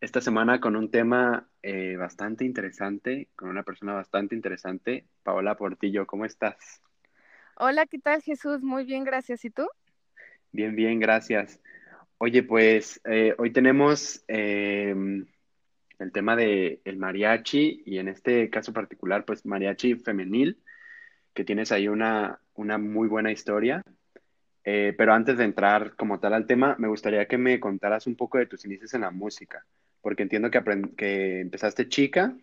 esta semana con un tema eh, bastante interesante, con una persona bastante interesante. Paola Portillo, ¿cómo estás? Hola, ¿qué tal Jesús? Muy bien, gracias. ¿Y tú? Bien, bien, gracias. Oye, pues eh, hoy tenemos em, el tema de el mariachi y en este caso particular, pues mariachi femenil, que tienes ahí una, una muy buena historia. Eh, pero antes de entrar como tal al tema, me gustaría que me contaras un poco de tus inicios en la música porque entiendo que, que empezaste chica,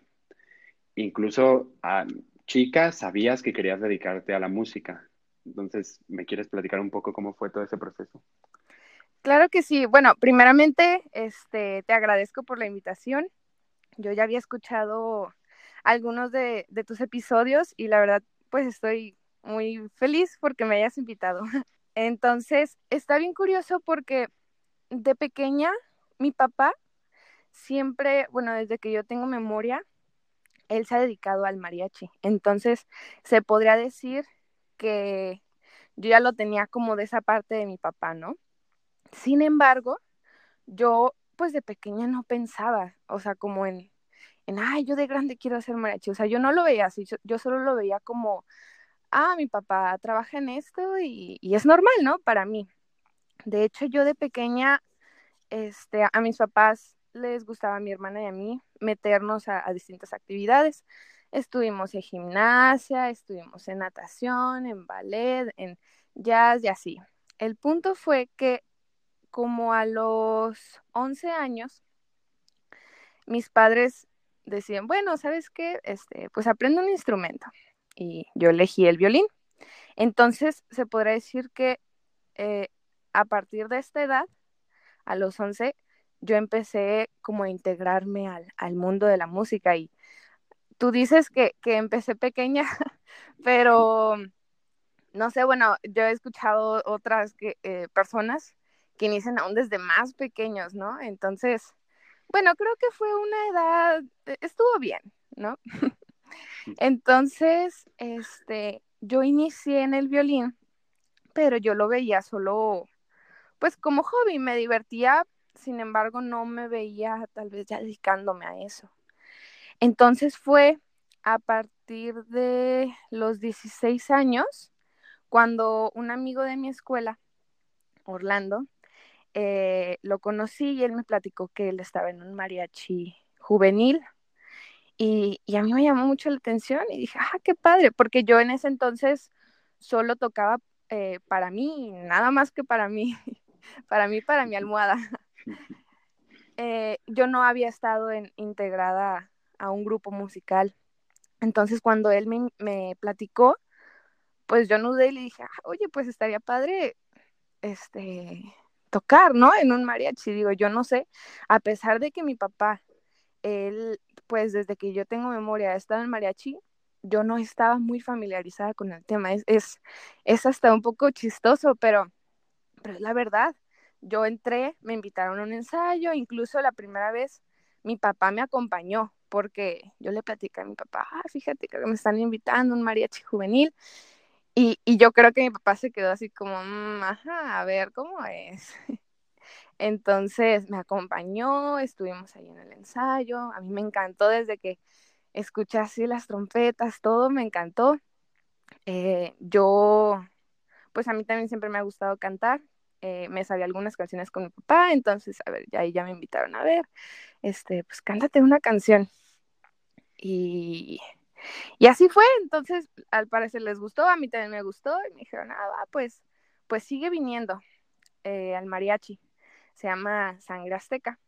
incluso a chica sabías que querías dedicarte a la música. Entonces, ¿me quieres platicar un poco cómo fue todo ese proceso? Claro que sí. Bueno, primeramente, este, te agradezco por la invitación. Yo ya había escuchado algunos de tus episodios y la verdad, pues estoy muy feliz porque me hayas invitado. Entonces, está bien curioso porque de pequeña mi papá siempre, bueno, desde que yo tengo memoria, él se ha dedicado al mariachi. Entonces, se podría decir que yo ya lo tenía como de esa parte de mi papá, ¿no? Sin embargo, yo pues de pequeña no pensaba, o sea, como en, en, ay, yo de grande quiero hacer mariachi. O sea, yo no lo veía así, yo, solo lo veía como, ah, mi papá trabaja en esto y, y, es normal, ¿no? Para mí. De hecho, yo de pequeña, este, a mis papás les gustaba a mi hermana y a mí meternos a, distintas actividades. Estuvimos en gimnasia, estuvimos en natación, en ballet, en jazz y así. El punto fue que como a los 11 años, mis padres decían, bueno, ¿sabes qué? Este, pues aprendo un instrumento. Y yo elegí el violín. Entonces, se podrá decir que eh, a partir de esta edad, a los 11, yo empecé como a integrarme al, mundo de la música y tú dices que, empecé pequeña, pero no sé, bueno, yo he escuchado otras que, eh, personas que inician aún desde más pequeños, ¿no? Entonces, bueno, creo que fue una edad, eh, estuvo bien, ¿no? Entonces, este, yo inicié en el violín, pero yo lo veía solo, pues como hobby, me divertía sin embargo no me veía tal vez ya dedicándome a eso. Entonces fue a partir de los 16 años cuando un amigo de mi escuela, Orlando, eh, lo conocí y él me platicó que él estaba en un mariachi juvenil. Y, a mí me llamó mucho la atención y dije, ah, qué padre, porque yo en ese entonces solo tocaba eh, para mí, nada más que para mí, para mí, para mi almohada. Eh, yo no había estado en, integrada a un grupo musical. Entonces, cuando él me, platicó, pues yo nudé y le dije, ah, oye, pues estaría padre este, tocar, ¿no? En un mariachi. Digo, yo no sé, a pesar de que mi papá, él, pues desde que yo tengo memoria, ha estado en mariachi, yo no estaba muy familiarizada con el tema. Es, es, es hasta un poco chistoso, pero, pero es la verdad yo entré, me invitaron a un ensayo, incluso la primera vez mi papá me acompañó porque yo le platicé a mi papá, ah, fíjate que me están invitando un mariachi juvenil. Y, yo creo que mi papá se quedó así como, mm, a ver, ¿cómo es? Entonces me acompañó, estuvimos ahí en el ensayo, a mí me encantó desde que escuché así las trompetas, todo me encantó. Eh, yo, pues a mí también siempre me ha gustado cantar, eh, me sabía algunas canciones con mi papá, entonces, a ver, ya ahí ya me invitaron a ver, este, pues cántate una canción. Y, y así fue, entonces al parecer les gustó, a mí también me gustó, y me dijeron, ah, pues, pues sigue viniendo eh, al mariachi, se llama Sangre Azteca.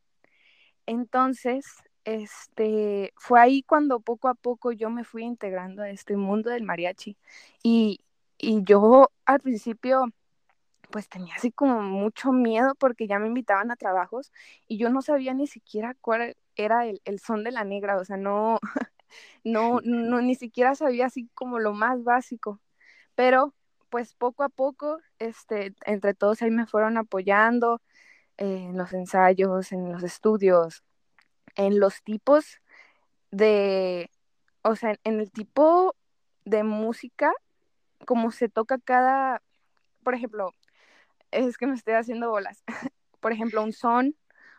Entonces, este, fue ahí cuando poco a poco yo me fui integrando a este mundo del mariachi. Y, y yo al principio pues tenía así como mucho miedo porque ya me invitaban a trabajos y yo no sabía ni siquiera cuál era el, son de la negra, o sea, no, no, no, ni siquiera sabía así como lo más básico, pero pues poco a poco, este, entre todos ahí me fueron apoyando en los ensayos, en los estudios, en los tipos de, o sea, en el tipo de música, como se toca cada, por ejemplo, es que me estoy haciendo bolas, por ejemplo, un son,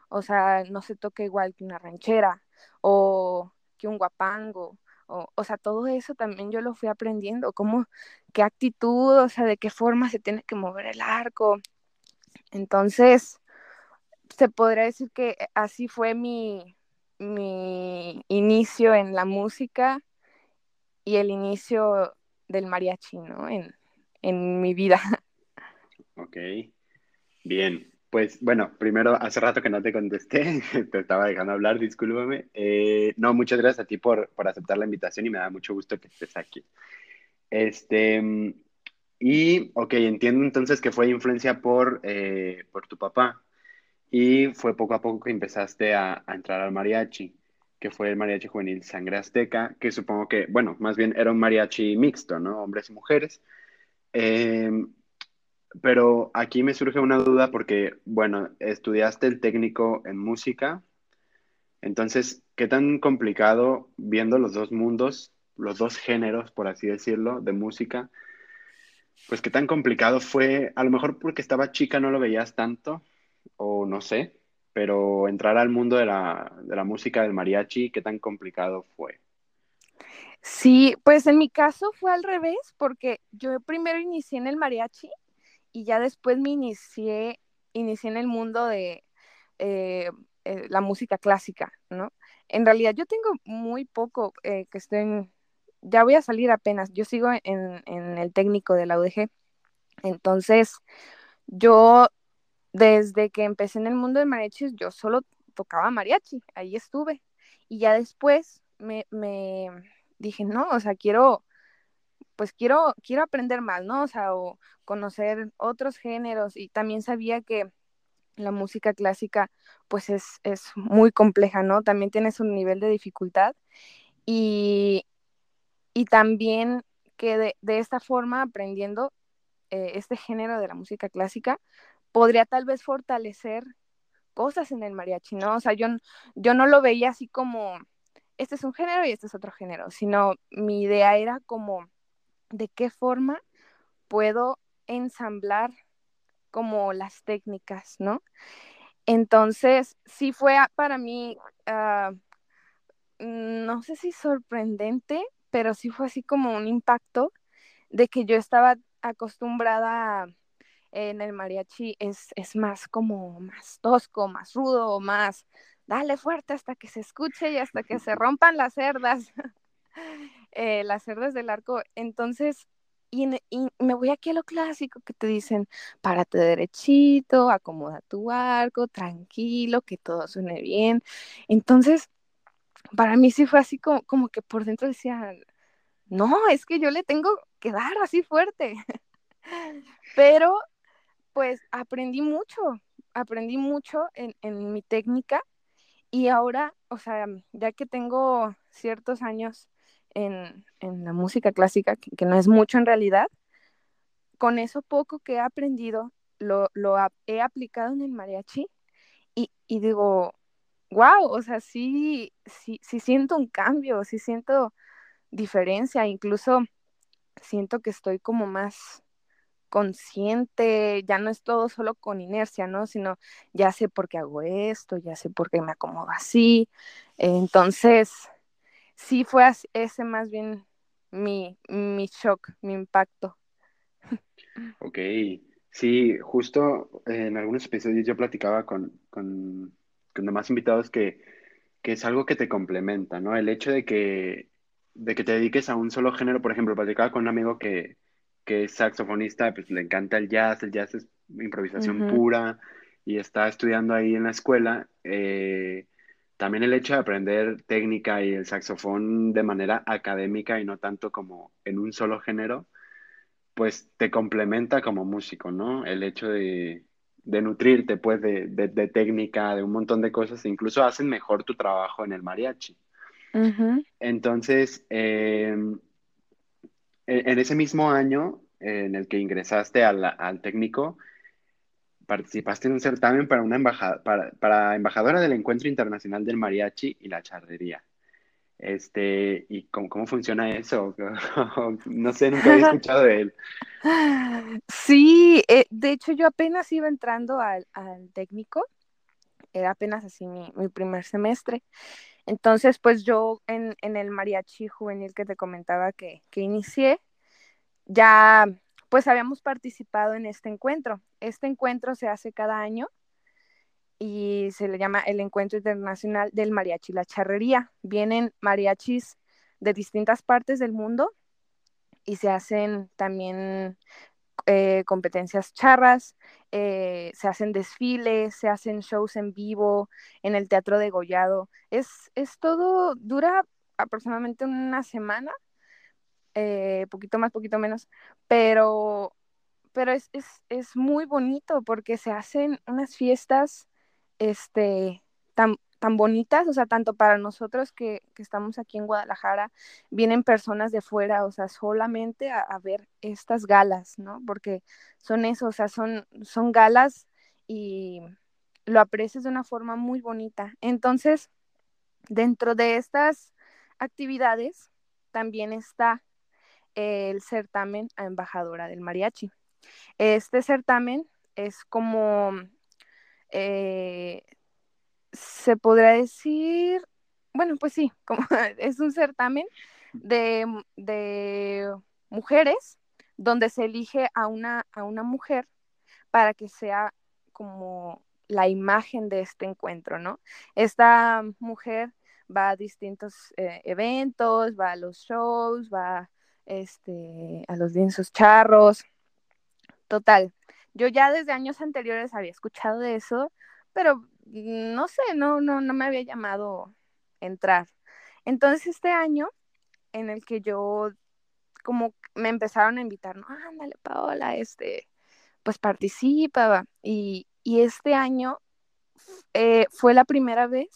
o sea, no se toca igual que una ranchera o que un guapango, o, o sea, todo eso también yo lo fui aprendiendo, cómo, qué actitud, o sea, de qué forma se tiene que mover el arco. Entonces, se podría decir que así fue mi, mi inicio en la música y el inicio del mariachi, ¿no? En, en mi vida. Ok, bien. Pues bueno, primero, hace rato que no te contesté, te estaba dejando hablar, discúlpame. Eh, no, muchas gracias a ti por, por, aceptar la invitación y me da mucho gusto que estés aquí. Este, y, ok, entiendo entonces que fue influencia por, eh, por tu papá y fue poco a poco que empezaste a, a, entrar al mariachi, que fue el mariachi juvenil Sangre Azteca, que supongo que, bueno, más bien era un mariachi mixto, ¿no? Hombres y mujeres. Eh, pero aquí me surge una duda porque, bueno, estudiaste el técnico en música, entonces, ¿qué tan complicado viendo los dos mundos, los dos géneros, por así decirlo, de música? Pues qué tan complicado fue, a lo mejor porque estaba chica no lo veías tanto, o no sé, pero entrar al mundo de la, de la música del mariachi, ¿qué tan complicado fue? Sí, pues en mi caso fue al revés, porque yo primero inicié en el mariachi y ya después me inicié, inicié en el mundo de eh, eh, la música clásica, ¿no? En realidad yo tengo muy poco eh, que estoy en, ya voy a salir apenas, yo sigo en, en el técnico de la UDG, entonces yo desde que empecé en el mundo de mariachis, yo solo tocaba mariachi, ahí estuve, y ya después me, me dije, no, o sea, quiero pues quiero, quiero aprender más, ¿no? O sea, o conocer otros géneros y también sabía que la música clásica pues es, es muy compleja, ¿no? También tiene su nivel de dificultad y, y también que de, de, esta forma, aprendiendo eh, este género de la música clásica, podría tal vez fortalecer cosas en el mariachi, ¿no? O sea, yo, yo no lo veía así como, este es un género y este es otro género, sino mi idea era como de qué forma puedo ensamblar como las técnicas, ¿no? Entonces, sí fue para mí, uh, no sé si sorprendente, pero sí fue así como un impacto de que yo estaba acostumbrada en el mariachi, es, es más como más tosco, más rudo, más dale fuerte hasta que se escuche y hasta que se rompan las cerdas. Eh, las cerdas del arco. Entonces, y, me voy aquí a lo clásico que te dicen, párate derechito, acomoda tu arco, tranquilo, que todo suene bien. Entonces, para mí sí fue así como, como que por dentro decía, no, es que yo le tengo que dar así fuerte. Pero, pues aprendí mucho, aprendí mucho en, en mi técnica y ahora, o sea, ya que tengo ciertos años en, la música clásica, que, no es mucho en realidad, con eso poco que he aprendido, lo, he aplicado en el mariachi y, digo, wow, o sea, sí, sí, sí siento un cambio, sí siento diferencia, incluso siento que estoy como más consciente, ya no es todo solo con inercia, ¿no? Sino ya sé por qué hago esto, ya sé por qué me acomodo así. Entonces, sí fue ese más bien mi, mi shock, mi impacto. Ok, sí, justo en algunos episodios yo platicaba con, con, con demás invitados que, que es algo que te complementa, ¿no? El hecho de que, de que te dediques a un solo género, por ejemplo, platicaba con un amigo que, que es saxofonista, pues le encanta el jazz, el jazz es improvisación pura y está estudiando ahí en la escuela. Eh, también el hecho de aprender técnica y el saxofón de manera académica y no tanto como en un solo género, pues te complementa como músico, ¿no? El hecho de, de nutrirte, pues, de, de, técnica, de un montón de cosas, e incluso hacen mejor tu trabajo en el mariachi. Entonces, em, en ese mismo año en el que ingresaste al, al técnico, participaste en un certamen para una embajada, para, para, embajadora del Encuentro Internacional del Mariachi y la Charrería. Este, ¿y cómo, cómo funciona eso? no sé, nunca había escuchado de él. Sí, eh, de hecho yo apenas iba entrando al, al técnico, era apenas así mi, mi, primer semestre. Entonces, pues yo en, en, el mariachi juvenil que te comentaba que, que inicié, ya pues habíamos participado en este encuentro. Este encuentro se hace cada año y se le llama el Encuentro Internacional del Mariachi La Charrería. Vienen mariachis de distintas partes del mundo y se hacen también eh, competencias charras, eh, se hacen desfiles, se hacen shows en vivo en el Teatro de Gollado. Es, es todo, dura aproximadamente una semana eh, poquito más, poquito menos, pero, pero es, es, es, muy bonito porque se hacen unas fiestas este, tan, tan bonitas, o sea, tanto para nosotros que, que, estamos aquí en Guadalajara, vienen personas de fuera, o sea, solamente a, a, ver estas galas, ¿no? Porque son eso, o sea, son, son galas y lo aprecias de una forma muy bonita. Entonces, dentro de estas actividades también está el certamen a embajadora del mariachi. Este certamen es como, eh, se podrá decir, bueno, pues sí, como es un certamen de, de, mujeres donde se elige a una, a una mujer para que sea como la imagen de este encuentro, ¿no? Esta mujer va a distintos eh, eventos, va a los shows, va este, a los lienzos charros. Total, yo ya desde años anteriores había escuchado de eso, pero no sé, no, no, no me había llamado entrar. Entonces este año en el que yo como me empezaron a invitar, no, ándale Paola, este, pues participa. Y, y este año eh, fue la primera vez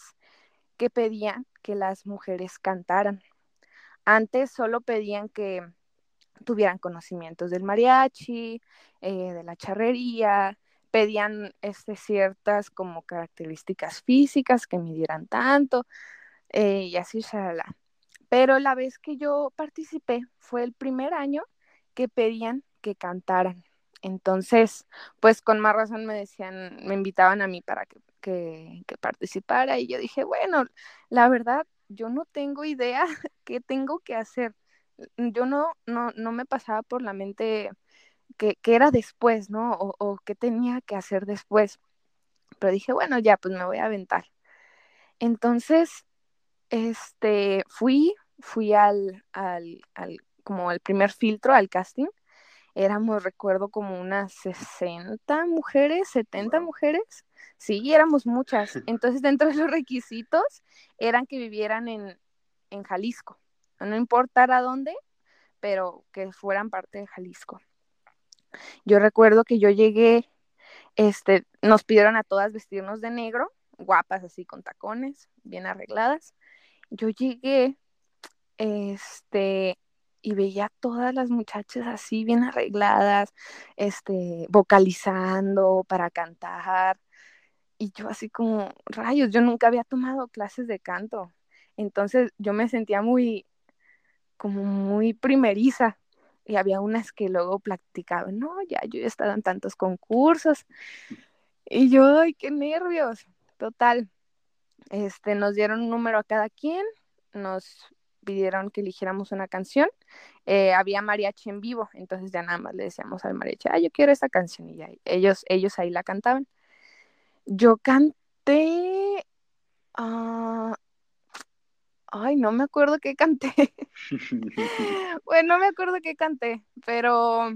que pedían que las mujeres cantaran. Antes solo pedían que tuvieran conocimientos del mariachi, eh, de la charrería, pedían este, ciertas como características físicas que midieran tanto eh, y así, shalala. Pero la vez que yo participé fue el primer año que pedían que cantaran. Entonces, pues con más razón me decían, me invitaban a mí para que, que, que participara y yo dije, bueno, la verdad, yo no tengo idea qué tengo que hacer. Yo no, no, no me pasaba por la mente que, era después, ¿no? O, o qué tenía que hacer después. Pero dije, bueno, ya, pues me voy a aventar. Entonces, este, fui, fui al, al, al, como el primer filtro, al casting. Éramos, recuerdo, como unas 60 mujeres, 70 mujeres. Sí, éramos muchas. Entonces, dentro de los requisitos eran que vivieran en, en Jalisco. No importara dónde, pero que fueran parte de Jalisco. Yo recuerdo que yo llegué, este, nos pidieron a todas vestirnos de negro, guapas así con tacones, bien arregladas. Yo llegué, este, y veía a todas las muchachas así bien arregladas, este, vocalizando para cantar. Y yo así como, rayos, yo nunca había tomado clases de canto. Entonces yo me sentía muy, como muy primeriza. Y había unas que luego platicaban, no, ya yo he estado en tantos concursos. Y yo, ay, qué nervios. Total. Este, nos dieron un número a cada quien, nos pidieron que eligiéramos una canción. Eh, había mariachi en vivo, entonces ya nada más le decíamos al mariachi, ah, yo quiero esta canción, y ya ellos, ellos ahí la cantaban. Yo canté, uh, ay, no me acuerdo qué canté. bueno, no me acuerdo qué canté, pero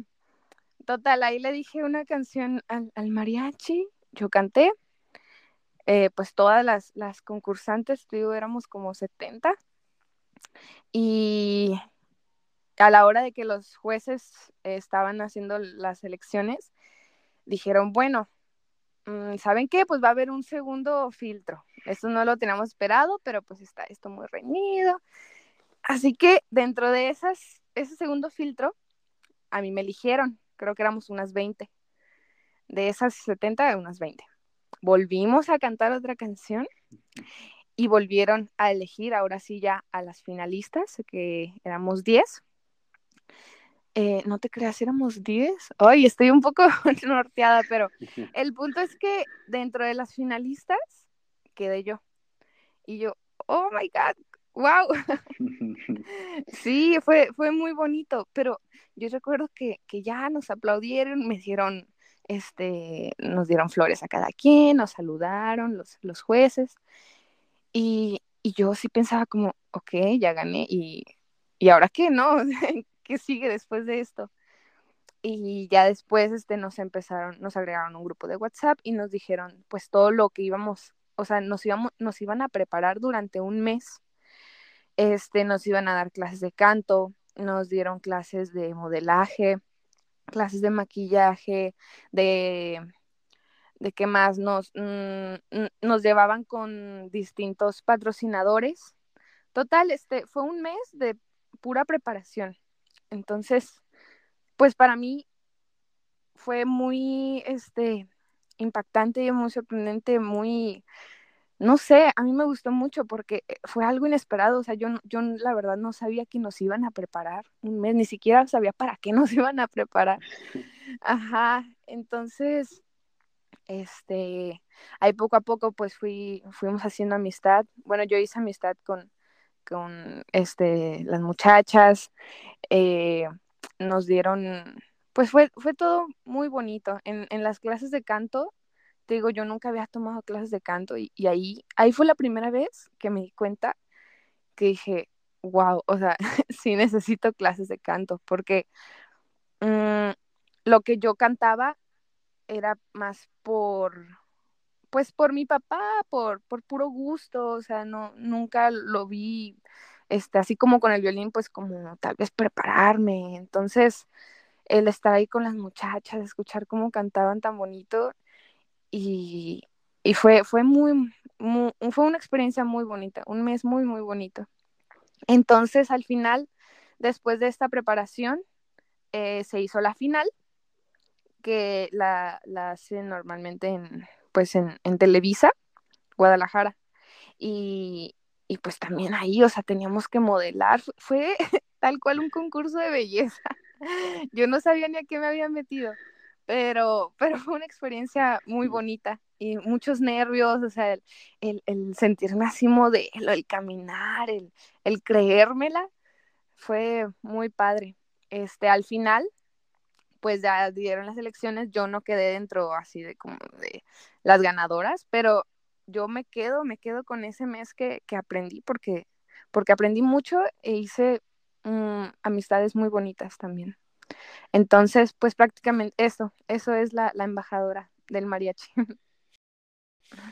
total, ahí le dije una canción al, al mariachi, yo canté. Eh, pues todas las, las concursantes, digo, éramos como 70 y a la hora de que los jueces estaban haciendo las elecciones, dijeron, bueno, ¿saben qué? Pues va a haber un segundo filtro. Esto no lo teníamos esperado, pero pues está esto muy reñido. Así que dentro de esas, ese segundo filtro, a mí me eligieron, creo que éramos unas 20. De esas 70, unas 20. Volvimos a cantar otra canción y volvieron a elegir ahora sí ya a las finalistas, que éramos 10. Eh, no te creas, éramos 10. Ay, estoy un poco norteada, pero el punto es que dentro de las finalistas quedé yo. Y yo, oh my God, wow. sí, fue, fue muy bonito, pero yo recuerdo que, ya nos aplaudieron, me dieron, este, nos dieron flores a cada quien, nos saludaron los, los jueces. Y, yo sí pensaba como, ok, ya gané, y, y ahora qué, ¿no? Qué sigue después de esto. Y ya después este, nos empezaron, nos agregaron un grupo de WhatsApp y nos dijeron pues todo lo que íbamos, o sea, nos, íbamos, nos iban a preparar durante un mes. Este, nos iban a dar clases de canto, nos dieron clases de modelaje, clases de maquillaje, de, de qué más, nos, mm, nos llevaban con distintos patrocinadores. Total, este, fue un mes de pura preparación. Entonces, pues para mí fue muy, este, impactante, muy sorprendente, muy, no sé, a mí me gustó mucho porque eh, fue algo inesperado, o sea, yo, yo la verdad no sabía que nos iban a preparar un mes, ni siquiera sabía para qué nos iban a preparar. Ajá, entonces, este, ahí poco a poco pues fui, fuimos haciendo amistad, bueno, yo hice amistad con, con este, las muchachas, eh, nos dieron, pues fue, fue todo muy bonito. En, en, las clases de canto, te digo, yo nunca había tomado clases de canto y, ahí, ahí fue la primera vez que me di cuenta que dije, wow, o sea, sí necesito clases de canto, porque mm, lo que yo cantaba era más por, pues por mi papá, por, por puro gusto, o sea, no, nunca lo vi, este, así como con el violín, pues como tal vez prepararme. Entonces, el estar ahí con las muchachas, escuchar cómo cantaban tan bonito y, y fue, fue muy, fue una experiencia muy bonita, un mes muy, muy bonito. Entonces, al final, después de esta preparación, eh, se hizo la final, que la, la hacen normalmente en, pues en, Televisa, Guadalajara. Y, pues también ahí, o sea, teníamos que modelar. Fue tal cual un concurso de belleza. Yo no sabía ni a qué me había metido, pero, pero fue una experiencia muy bonita y muchos nervios, o sea, el, sentirme así modelo, el caminar, el, el creérmela, fue muy padre. Este, al final, pues ya dieron las elecciones, yo no quedé dentro así de como de las ganadoras, pero yo me quedo, me quedo con ese mes que, aprendí porque, porque aprendí mucho e hice mm, amistades muy bonitas también. Entonces, pues prácticamente eso, eso es la, la embajadora del mariachi.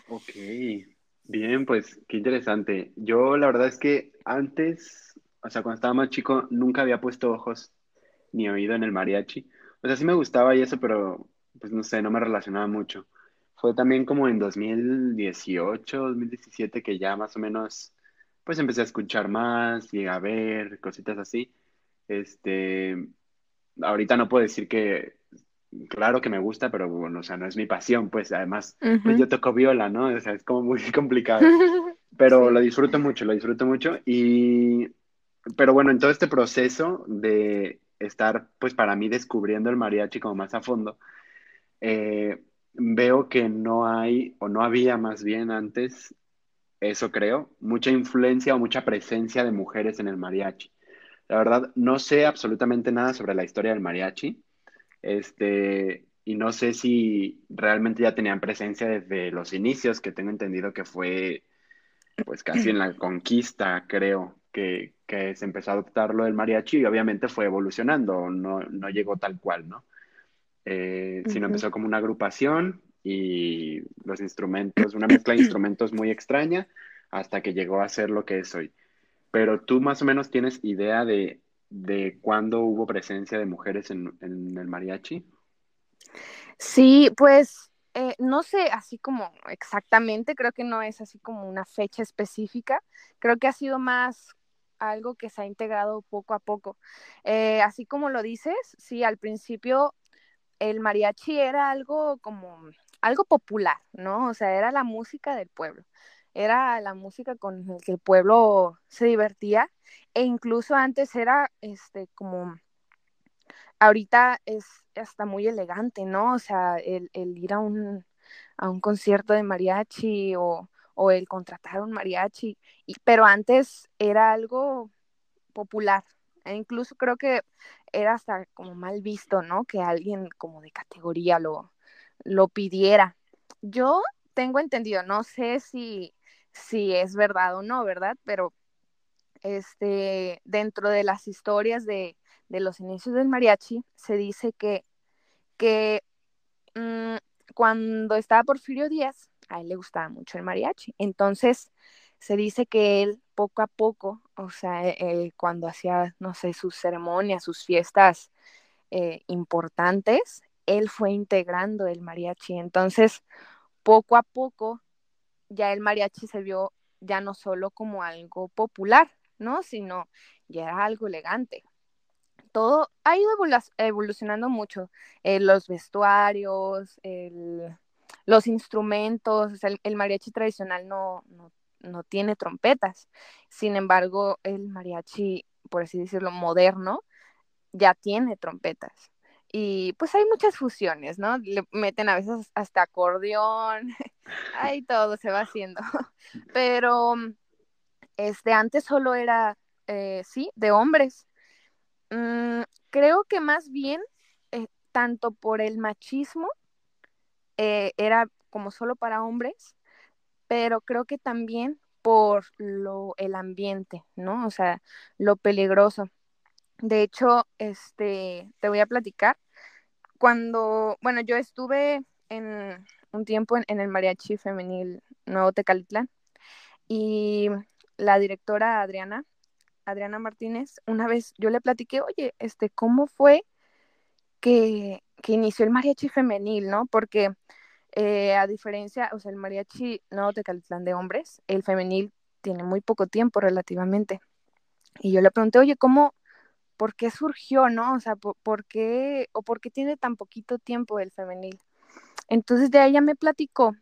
Ok, bien, pues qué interesante. Yo la verdad es que antes, o sea, cuando estaba más chico, nunca había puesto ojos ni oído en el mariachi. O sea, sí me gustaba y eso, pero pues no sé, no me relacionaba mucho. Fue también como en 2018, 2017 que ya más o menos pues empecé a escuchar más y a ver cositas así. Este, ahorita no puedo decir que, claro que me gusta, pero bueno, o sea, no es mi pasión, pues además, pues yo toco viola, ¿no? O sea, es como muy complicado. Pero lo disfruto mucho, lo disfruto mucho y, pero bueno, en todo este proceso de estar, pues para mí, descubriendo el mariachi como más a fondo, eh, veo que no hay, o no había más bien antes, eso creo, mucha influencia o mucha presencia de mujeres en el mariachi. La verdad, no sé absolutamente nada sobre la historia del mariachi, este, y no sé si realmente ya tenían presencia desde los inicios, que tengo entendido que fue, pues casi en la conquista, creo, que, se empezó a adoptar lo del mariachi y obviamente fue evolucionando, no, no llegó tal cual, ¿no? Eh, sino empezó como una agrupación y los instrumentos, una mezcla de instrumentos muy extraña hasta que llegó a ser lo que es hoy. Pero tú más o menos tienes idea de, de cuándo hubo presencia de mujeres en, en el mariachi. Sí, pues eh, no sé, así como exactamente, creo que no es así como una fecha específica, creo que ha sido más algo que se ha integrado poco a poco. Eh, así como lo dices, sí, al principio el mariachi era algo como algo popular, ¿no? O sea, era la música del pueblo, era la música con la que el pueblo se divertía e incluso antes era este como ahorita es hasta muy elegante, ¿no? O sea, el, ir a un, a un concierto de mariachi o, o el contratar un mariachi, pero antes era algo popular, e incluso creo que era hasta como mal visto, ¿no? Que alguien como de categoría lo, lo pidiera. Yo tengo entendido, no sé si, si es verdad o no, ¿verdad? Pero este, dentro de las historias de, de los inicios del mariachi, se dice que, que mm, cuando estaba Porfirio Díaz, a él le gustaba mucho el mariachi. Entonces, se dice que él poco a poco, o sea, e, cuando hacía, no sé, sus ceremonias, sus fiestas eh, importantes, él fue integrando el mariachi. Entonces, poco a poco, ya el mariachi se vio ya no solo como algo popular, ¿no? Sino ya era algo elegante todo ha ido evolucionando mucho. Eh, los vestuarios, los instrumentos, el, mariachi tradicional no, no, tiene trompetas. Sin embargo, el mariachi, por así decirlo, moderno, ya tiene trompetas. Y pues hay muchas fusiones, ¿no? Le meten a veces hasta acordeón, ahí todo se va haciendo. Pero este, antes solo era, eh, sí, de hombres Mm, creo que más bien, eh, tanto por el machismo, eh, era como solo para hombres, pero creo que también por lo, el ambiente, ¿no? O sea, lo peligroso. De hecho, este, te voy a platicar. Cuando, bueno, yo estuve en un tiempo en, en el mariachi femenil Nuevo Tecalitlán y la directora Adriana Adriana Martínez, una vez yo le platiqué, oye, este, ¿cómo fue que, inició el mariachi femenil, no? Porque eh, a diferencia, o sea, el mariachi no de Calitlán de hombres, el femenil tiene muy poco tiempo relativamente. Y yo le pregunté, oye, ¿cómo, por qué surgió, no? O sea, ¿por, qué, o por qué tiene tan poquito tiempo el femenil? Entonces de ella me platicó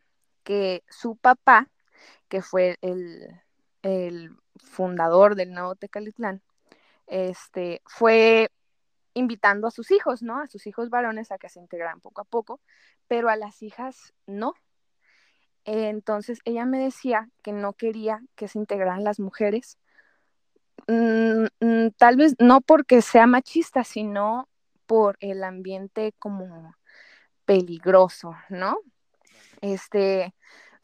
que su papá, que fue el, el fundador del nuevo Tecalitlán, este, fue invitando a sus hijos, ¿no? A sus hijos varones a que se integraran poco a poco, pero a las hijas no. Entonces ella me decía que no quería que se integraran las mujeres, mm, mm, tal vez no porque sea machista, sino por el ambiente como peligroso, ¿no? Este,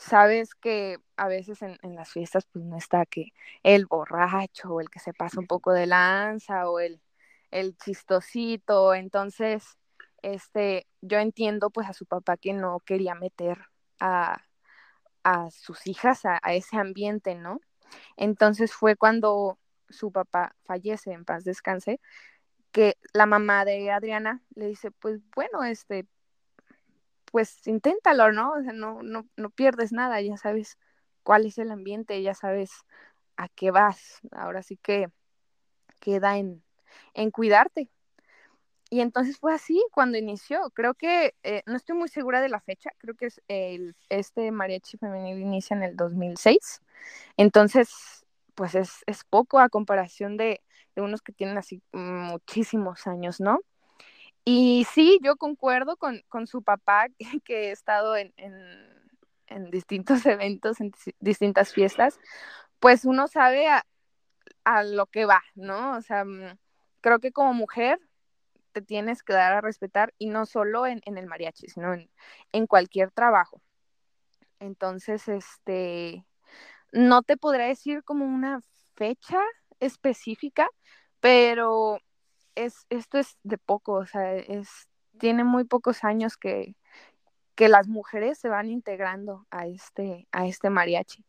sabes que a veces en, las fiestas pues no está que el borracho o el que se pasa un poco de lanza o el, el chistosito, entonces este, yo entiendo pues a su papá que no quería meter a, sus hijas a, a, ese ambiente, ¿no? Entonces fue cuando su papá fallece, en paz descanse, que la mamá de Adriana le dice, pues bueno, este, pues inténtalo, ¿no? O sea, no, no, no pierdes nada, ya sabes cuál es el ambiente, ya sabes a qué vas. Ahora sí que queda en, en cuidarte. Y entonces fue así cuando inició. Creo que, eh, no estoy muy segura de la fecha, creo que es el, este mariachi femenil inicia en el 2006. Entonces, pues es, es poco a comparación de, de, unos que tienen así muchísimos años, ¿no? Y sí, yo concuerdo con, su papá, que he estado en, distintos eventos, en distintas fiestas, pues uno sabe a, lo que va, ¿no? O sea, mm, creo que como mujer te tienes que dar a respetar y no solo en, el mariachi, sino en, en, cualquier trabajo. Entonces, este, no te podré decir como una fecha específica, pero es, esto es de poco, o sea, es, tiene muy pocos años que, que las mujeres se van integrando a este, a este mariachi.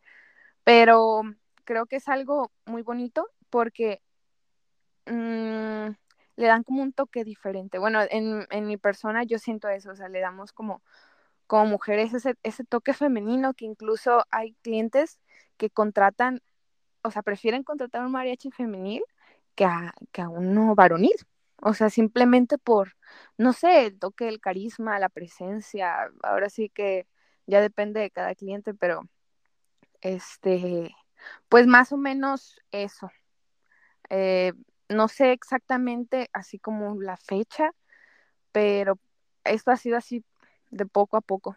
Pero creo que es algo muy bonito porque mm, le dan como un toque diferente. Bueno, en, en, mi persona yo siento eso, o sea, le damos como, como mujeres ese, ese toque femenino que incluso hay clientes que contratan, o sea, prefieren contratar un mariachi femenil que a, que a uno varonil. O sea, simplemente por, no sé, el toque del carisma, la presencia, ahora sí que ya depende de cada cliente, pero este, pues más o menos eso. Eh, no sé exactamente así como la fecha, pero esto ha sido así de poco a poco.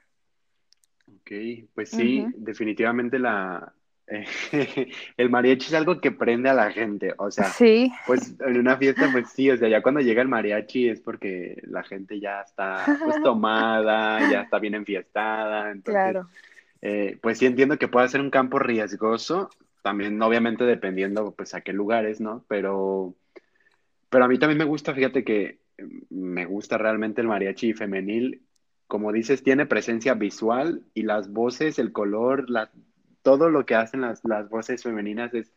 Ok, pues sí, definitivamente la, el mariachi es algo que prende a la gente, o sea, sí. pues en una fiesta, pues sí, o sea, ya cuando llega el mariachi es porque la gente ya está pues tomada, ya está bien enfiestada, entonces, claro. Eh, pues sí entiendo que puede ser un campo riesgoso, también obviamente dependiendo pues a qué lugares, ¿no? Pero, pero a mí también me gusta, fíjate que me gusta realmente el mariachi femenil, como dices, tiene presencia visual y las voces, el color, la, todo lo que hacen las, voces femeninas es,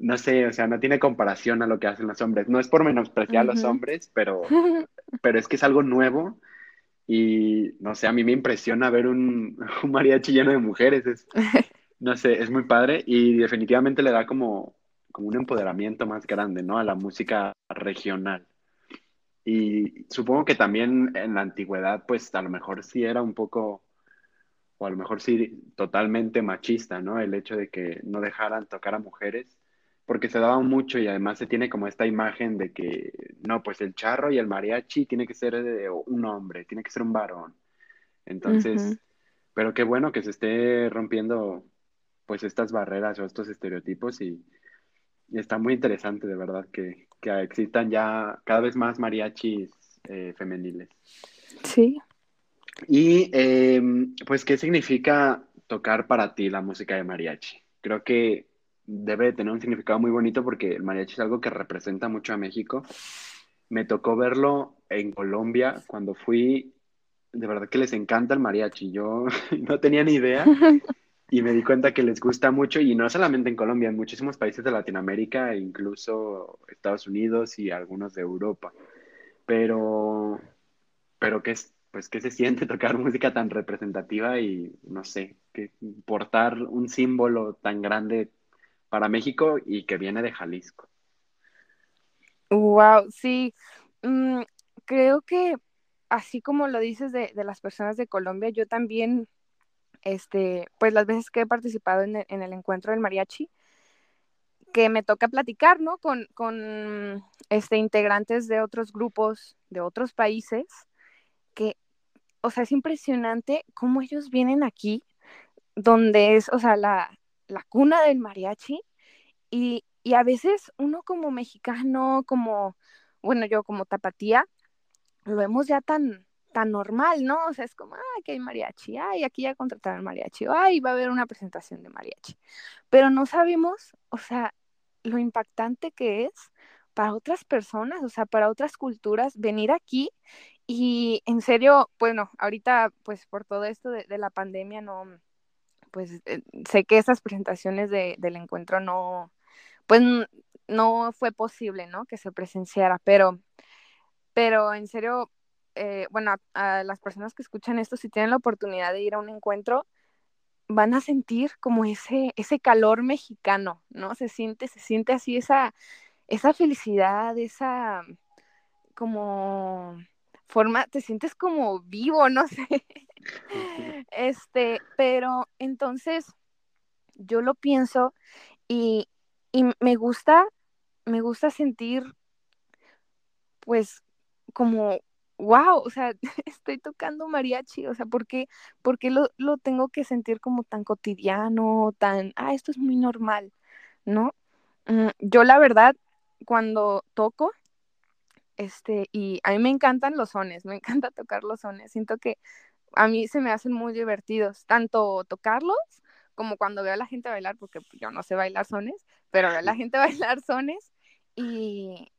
no sé, o sea, no tiene comparación a lo que hacen los hombres. No es por menospreciar a los hombres, pero, pero es que es algo nuevo y, no sé, a mí me impresiona ver un, un mariachi lleno de mujeres. Es, no sé, es muy padre y definitivamente le da como, como un empoderamiento más grande, ¿no? A la música regional. Y supongo que también en la antigüedad, pues a lo mejor sí era un poco o a lo mejor sí totalmente machista, ¿no? El hecho de que no dejaran tocar a mujeres, porque se daba mucho y además se tiene como esta imagen de que, no, pues el charro y el mariachi tiene que ser un hombre, tiene que ser un varón. Entonces, pero qué bueno que se esté rompiendo pues estas barreras o estos estereotipos y, está muy interesante de verdad que, que, existan ya cada vez más mariachis eh, femeniles. Sí, y em, pues, ¿qué significa tocar para ti la música de mariachi? Creo que debe tener un significado muy bonito porque el mariachi es algo que representa mucho a México. Me tocó verlo en Colombia cuando fui, de verdad que les encanta el mariachi. Yo no tenía ni idea y me di cuenta que les gusta mucho y no solamente en Colombia, en muchísimos países de Latinoamérica, e incluso Estados Unidos y algunos de Europa. Pero, pero que es pues qué se siente tocar música tan representativa y no sé, que portar un símbolo tan grande para México y que viene de Jalisco. Wow, sí, mm, creo que así como lo dices de, las personas de Colombia, yo también, este, pues las veces que he participado en el, encuentro del mariachi, que me toca platicar, ¿no? Con, con este, integrantes de otros grupos, de otros países, que o sea, es impresionante cómo ellos vienen aquí, donde es, o sea, la, cuna del mariachi, y, a veces uno como mexicano, como, bueno, yo como tapatía, lo vemos ya tan, tan normal, ¿no? O sea, es como, ah, que hay mariachi, ay, aquí ya contrataron mariachi, ay, va a haber una presentación de mariachi. Pero no sabemos, o sea, lo impactante que es para otras personas, o sea, para otras culturas, venir aquí y en serio, bueno, ahorita pues por todo esto de, la pandemia no, pues eh, sé que esas presentaciones de, del encuentro no, pues no fue posible, ¿no? Que se presenciara, pero, pero en serio, eh, bueno, a, las personas que escuchan esto, si tienen la oportunidad de ir a un encuentro, van a sentir como ese, ese calor mexicano, ¿no? Se siente, se siente así esa, esa felicidad, esa como forma, te sientes como vivo, no sé. Este, pero entonces yo lo pienso y, y me gusta, me gusta sentir pues como wow, o sea, estoy tocando mariachi, o sea, ¿por qué, por qué lo, lo, tengo que sentir como tan cotidiano, tan, ah, esto es muy normal, ¿no? Mm, yo la verdad, cuando toco, este, y a mí me encantan los sones, me encanta tocar los sones. Siento que a mí se me hacen muy divertidos, tanto tocarlos como cuando veo a la gente bailar, porque yo no sé bailar sones, pero veo a la gente bailar sones y,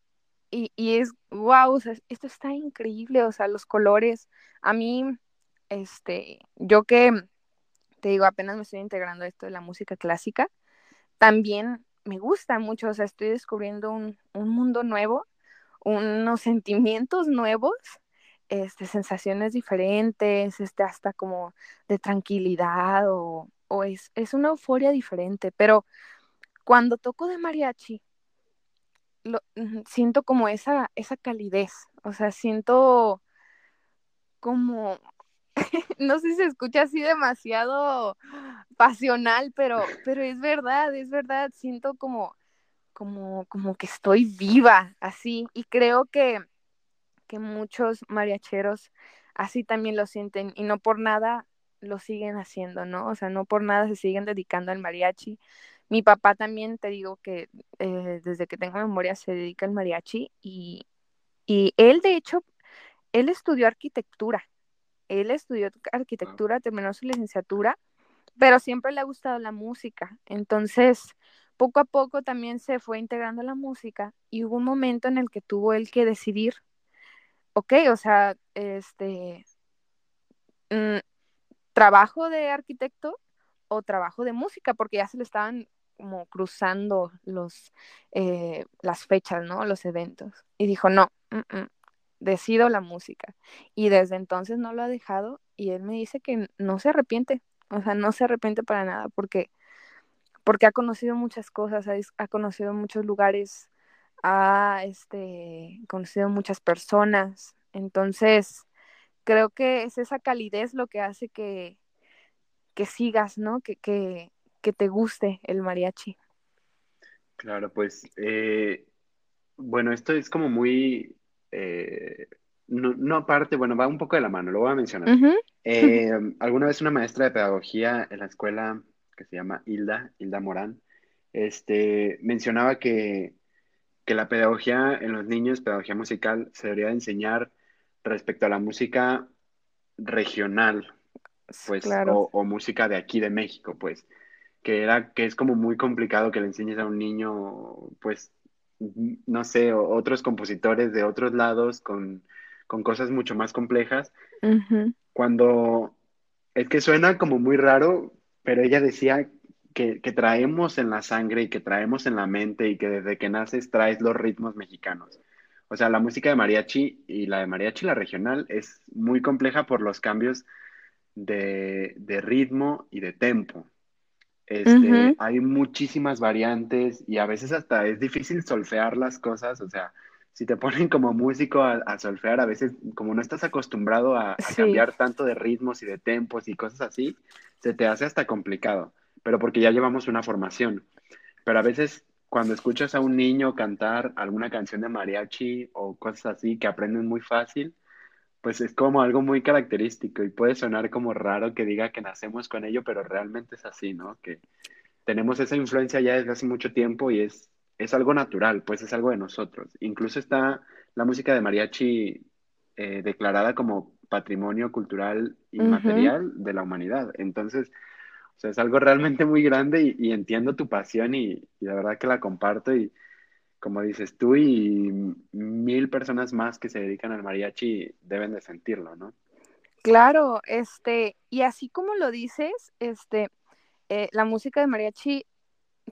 y, y es, wow, esto está increíble, o sea, los colores. A mí, este, yo que, te digo, apenas me estoy integrando a esto de la música clásica, también me gusta mucho, o sea, estoy descubriendo un, un mundo nuevo unos sentimientos nuevos este, sensaciones diferentes, este, hasta como de tranquilidad o, o es, es una euforia diferente, pero cuando toco de mariachi, lo, siento como esa, esa calidez, o sea, siento como, no sé si se escucha así demasiado pasional, pero, pero es verdad, es verdad, siento como, como, como que estoy viva, así, y creo que, que muchos mariacheros así también lo sienten, y no por nada lo siguen haciendo, ¿no? O sea, no por nada se siguen dedicando al mariachi. Mi papá también, te digo que eh, desde que tengo memoria se dedica al mariachi y, y él, de hecho, él estudió arquitectura. Él estudió arquitectura, terminó su licenciatura, pero siempre le ha gustado la música. Entonces, poco a poco también se fue integrando la música y hubo un momento en el que tuvo él que decidir, ok, o sea, este, mm, trabajo de arquitecto o trabajo de música, porque ya se le estaban como cruzando los, eh, las fechas, ¿no? Los eventos. Y dijo, no, decido la música. Y desde entonces no lo ha dejado y él me dice que no se arrepiente, o sea, no se arrepiente para nada, porque, porque ha conocido muchas cosas, ha, ha conocido muchos lugares, ha este, conocido muchas personas. Entonces, creo que es esa calidez lo que hace que, que sigas, ¿no? Que, que, que te guste el mariachi. Claro, pues, eh, bueno, esto es como muy, eh, no, no, aparte, bueno, va un poco de la mano, lo voy a mencionar. Eh, alguna vez una maestra de pedagogía en la escuela que se llama Hilda, Hilda Morán, este, mencionaba que, que la pedagogía en los niños, pedagogía musical, se debería enseñar respecto a la música regional, pues, o, música de aquí de México, pues, que era, que es como muy complicado que le enseñes a un niño, pues, no sé, otros compositores de otros lados con, cosas mucho más complejas, cuando es que suena como muy raro, pero ella decía que, que, traemos en la sangre y que traemos en la mente y que desde que naces traes los ritmos mexicanos. O sea, la música de mariachi y la de mariachi, la regional, es muy compleja por los cambios de, ritmo y de tempo. Este, Hay muchísimas variantes y a veces hasta es difícil solfear las cosas. O sea, si te ponen como músico a, solfear, a veces como no estás acostumbrado a, cambiar tanto de ritmos y de tempos y cosas así, se te hace hasta complicado. Pero porque ya llevamos una formación. Pero a veces cuando escuchas a un niño cantar alguna canción de mariachi o cosas así que aprenden muy fácil, pues es como algo muy característico y puede sonar como raro que diga que nacemos con ello, pero realmente es así, ¿no? Que tenemos esa influencia ya desde hace mucho tiempo y es, es algo natural, pues es algo de nosotros. Incluso está la música de mariachi eh, declarada como patrimonio cultural inmaterial de la humanidad. Entonces, o sea, es algo realmente muy grande y, entiendo tu pasión y, y, la verdad que la comparto y como dices tú y mil personas más que se dedican al mariachi deben de sentirlo, ¿no? Claro, este, y así como lo dices, este, eh, la música de mariachi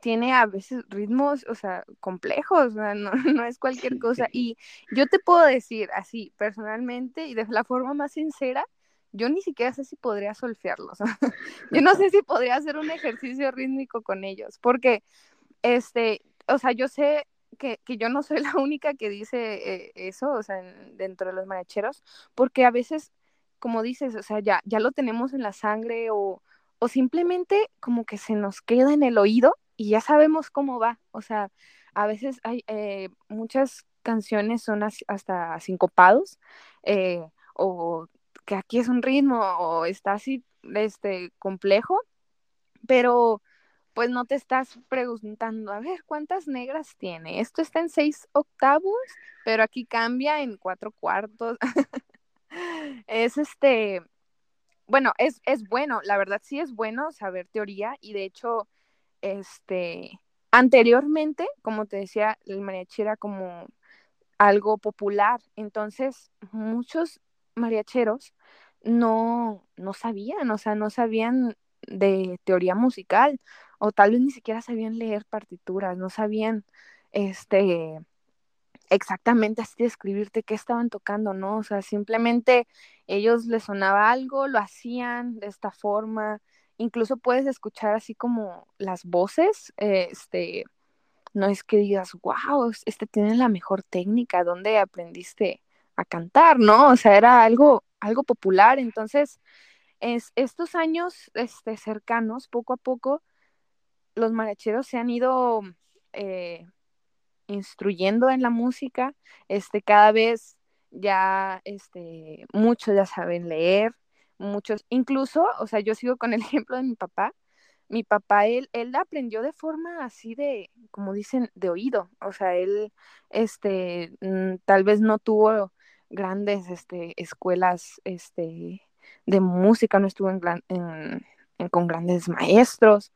tiene a veces ritmos, o sea, complejos, o sea, no, no, es cualquier cosa. Y yo te puedo decir así, personalmente y de la forma más sincera, yo ni siquiera sé si podría solfearlos. yo no sé si podría hacer un ejercicio rítmico con ellos, porque, este, o sea, yo sé que, yo no soy la única que dice eh, eso, o sea, dentro de los mariacheros, porque a veces, como dices, o sea, ya, ya lo tenemos en la sangre o, o simplemente como que se nos queda en el oído y ya sabemos cómo va, o sea, a veces hay eh, muchas canciones son hasta sincopados eh, o que aquí es un ritmo o está así este complejo, pero pues no te estás preguntando, a ver, ¿cuántas negras tiene? Esto está en seis octavos, pero aquí cambia en cuatro cuartos. es este, bueno, es, es bueno, la verdad sí es bueno saber teoría y de hecho, este, anteriormente, como te decía, el mariachi era como algo popular, entonces muchos mariacheros no, no sabían, o sea, no sabían de teoría musical o tal vez ni siquiera sabían leer partituras, no sabían este exactamente así describirte qué estaban tocando, ¿no? O sea, simplemente ellos les sonaba algo, lo hacían de esta forma, incluso puedes escuchar así como las voces, este, no es que digas, wow, este tiene la mejor técnica, ¿dónde aprendiste a cantar, no? O sea, era algo, algo popular, entonces, es, estos años este, cercanos, poco a poco, los mariacheros se han ido eh, instruyendo en la música, este, cada vez ya, este, muchos ya saben leer, muchos, incluso, o sea, yo sigo con el ejemplo de mi papá, mi papá, él, él aprendió de forma así de, como dicen, de oído, o sea, él, este, mm, tal vez no tuvo grandes, este, escuelas, este, de música, no estuvo en, con grandes maestros,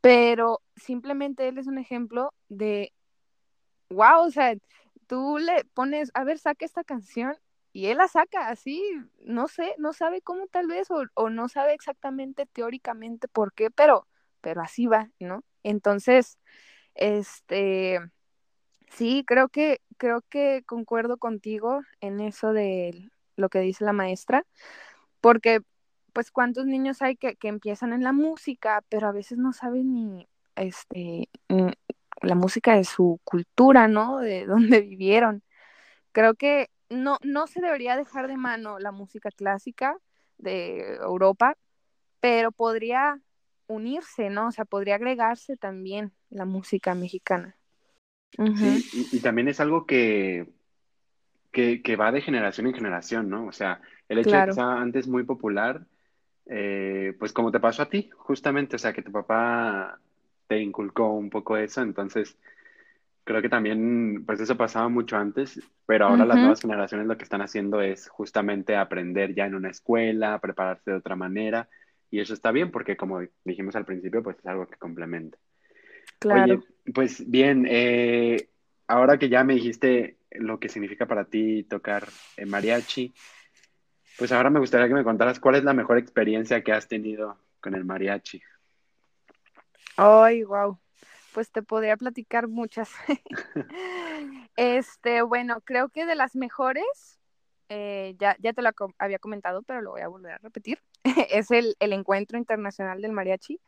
pero simplemente él es un ejemplo de, wow, o sea, tú le pones, a ver, saca esta canción y él la saca así, no sé, no sabe cómo tal vez o, no sabe exactamente teóricamente por qué, pero, pero así va, ¿no? Entonces, este, sí, creo que, creo que concuerdo contigo en eso de lo que dice la maestra, porque pues cuántos niños hay que, empiezan en la música, pero a veces no saben ni este la música de su cultura, ¿no? De dónde vivieron. Creo que no, no se debería dejar de mano la música clásica de Europa, pero podría unirse, ¿no? O sea, podría agregarse también la música mexicana. Sí, y, también es algo que, que, va de generación en generación, ¿no? O sea, el hecho de que sea antes muy popular eh, pues como te pasó a ti, justamente, o sea, que tu papá te inculcó un poco eso, entonces creo que también, pues eso pasaba mucho antes, pero ahora las nuevas generaciones lo que están haciendo es justamente aprender ya en una escuela, prepararse de otra manera, y eso está bien porque como dijimos al principio, pues es algo que complementa. Claro. Oye, pues bien, eh, ahora que ya me dijiste lo que significa para ti tocar en mariachi, pues ahora me gustaría que me contaras cuál es la mejor experiencia que has tenido con el mariachi. Ay, wow. Pues te podría platicar muchas. este, bueno, creo que de las mejores, eh, ya, ya te lo había comentado, pero lo voy a volver a repetir, es el, el Encuentro Internacional del Mariachi.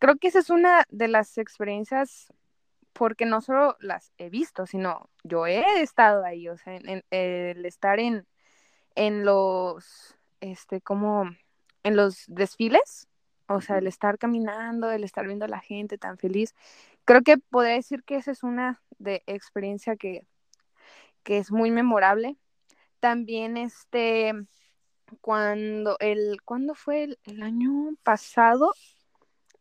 Creo que esa es una de las experiencias porque no solo las he visto, sino yo he estado ahí, o sea, en, el estar en, en los, este, como, en los desfiles, o sea, el estar caminando, el estar viendo a la gente tan feliz, creo que podría decir que esa es una de experiencia que, que es muy memorable. También este, cuando el, ¿cuándo fue el, el año pasado?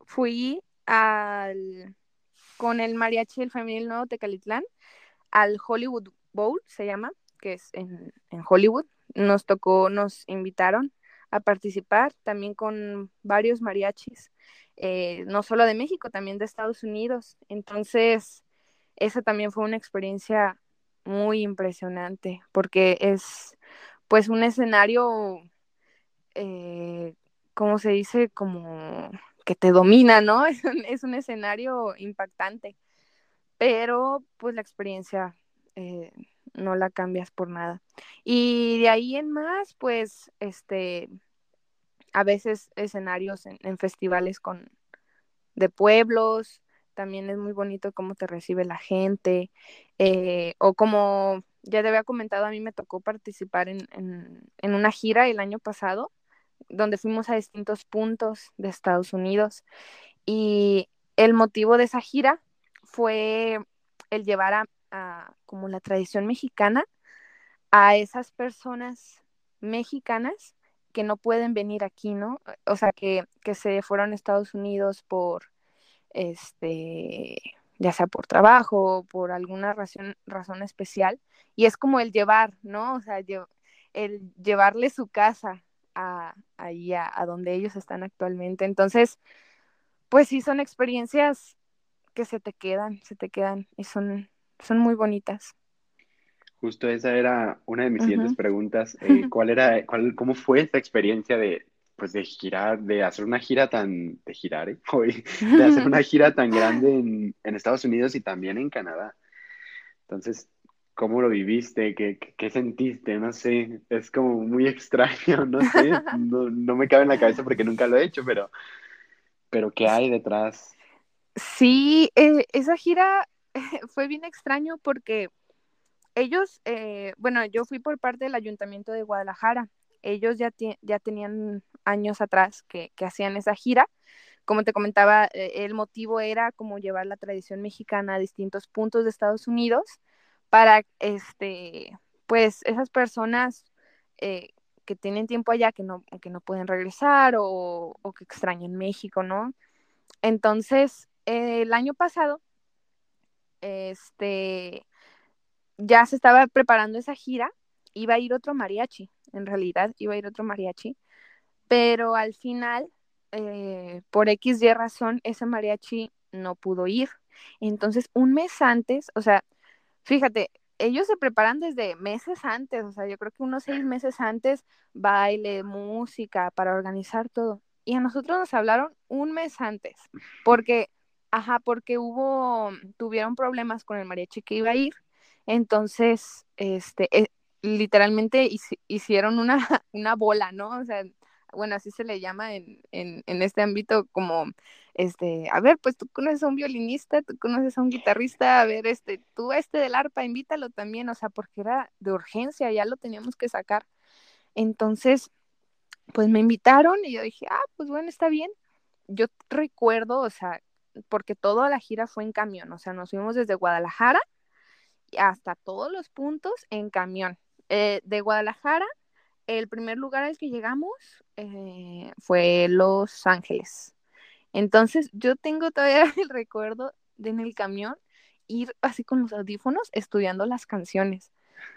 Fui al, con el mariachi el femenil nuevo Tecalitlán al Hollywood Bowl, se llama, que es en, en Hollywood, nos tocó, nos invitaron a participar también con varios mariachis, eh, no solo de México, también de Estados Unidos. Entonces, esa también fue una experiencia muy impresionante porque es pues un escenario, eh, ¿cómo se dice? Como que te domina, ¿no? Es un, es un escenario impactante, pero pues la experiencia eh, no la cambias por nada. Y de ahí en más, pues, este, a veces escenarios en, festivales con, de pueblos, también es muy bonito cómo te recibe la gente, eh, o como ya te había comentado, a mí me tocó participar en, en, una gira el año pasado, donde fuimos a distintos puntos de Estados Unidos, y el motivo de esa gira fue el llevar a, como la tradición mexicana a esas personas mexicanas que no pueden venir aquí, ¿no? O sea, que, se fueron a Estados Unidos por, este, ya sea por trabajo o por alguna razón, razón especial. Y es como el llevar, ¿no? O sea, el llevarle su casa a, ahí, a, a donde ellos están actualmente. Entonces, pues sí, son experiencias que se te quedan, se te quedan y son son muy bonitas. Justo esa era una de mis siguientes preguntas. Eh, ¿Cuál era, cuál, cómo fue esa experiencia de, pues, de girar, de hacer una gira tan, de girar, eh? de hacer una gira tan grande en, Estados Unidos y también en Canadá? Entonces, cómo lo viviste, qué, qué, sentiste, no sé, es como muy extraño, no sé, no, no, me cabe en la cabeza porque nunca lo he hecho, pero, pero ¿qué hay detrás? Sí, eh, esa gira fue bien extraño porque ellos, eh, bueno, yo fui por parte del Ayuntamiento de Guadalajara, ellos ya, ya tenían años atrás que, hacían esa gira como te comentaba, eh, el motivo era como llevar la tradición mexicana a distintos puntos de Estados Unidos para, este, pues, esas personas eh, que tienen tiempo allá que no, que no pueden regresar o, que extrañan México, ¿no? Entonces, el año pasado, este, ya se estaba preparando esa gira, iba a ir otro mariachi, en realidad iba a ir otro mariachi, pero al final eh, por X y razón, ese mariachi no pudo ir. Entonces, un mes antes, o sea, fíjate, ellos se preparan desde meses antes, o sea, yo creo que unos seis meses antes, baile, música, para organizar todo. Y a nosotros nos hablaron un mes antes, porque, ajá, porque hubo, tuvieron problemas con el mariachi que iba a ir. Entonces, este, eh, literalmente hicieron una, una bola, ¿no? O sea, bueno, así se le llama en, en, en, este ámbito como, este, a ver, pues tú conoces a un violinista, tú conoces a un guitarrista, a ver, este, tú este del arpa, invítalo también, o sea, porque era de urgencia, ya lo teníamos que sacar. Entonces, pues me invitaron y yo dije, ah, pues bueno, está bien. Yo recuerdo, o sea, porque toda la gira fue en camión, o sea, nos fuimos desde Guadalajara hasta todos los puntos en camión. Eh, de Guadalajara el primer lugar al que llegamos eh, fue Los Ángeles. Entonces yo tengo todavía el recuerdo de en el camión ir así con los audífonos estudiando las canciones,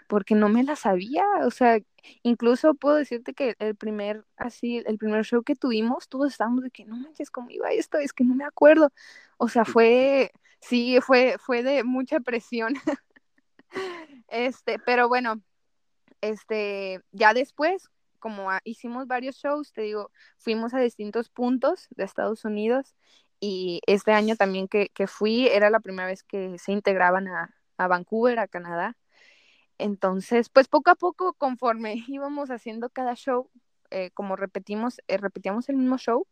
porque no me las sabía, o sea, incluso puedo decirte que el primer, así, el primer show que tuvimos, todos estábamos de que no manches, ¿cómo iba esto? Es que no me acuerdo. O sea, fue, sí, fue, fue de mucha presión. este, pero bueno, este, ya después, como hicimos varios shows, te digo, fuimos a distintos puntos de Estados Unidos y este año también que, fui era la primera vez que se integraban a, Vancouver, a Canadá. Entonces, pues poco a poco, conforme íbamos haciendo cada show, eh, como repetimos, eh, repetíamos el mismo show,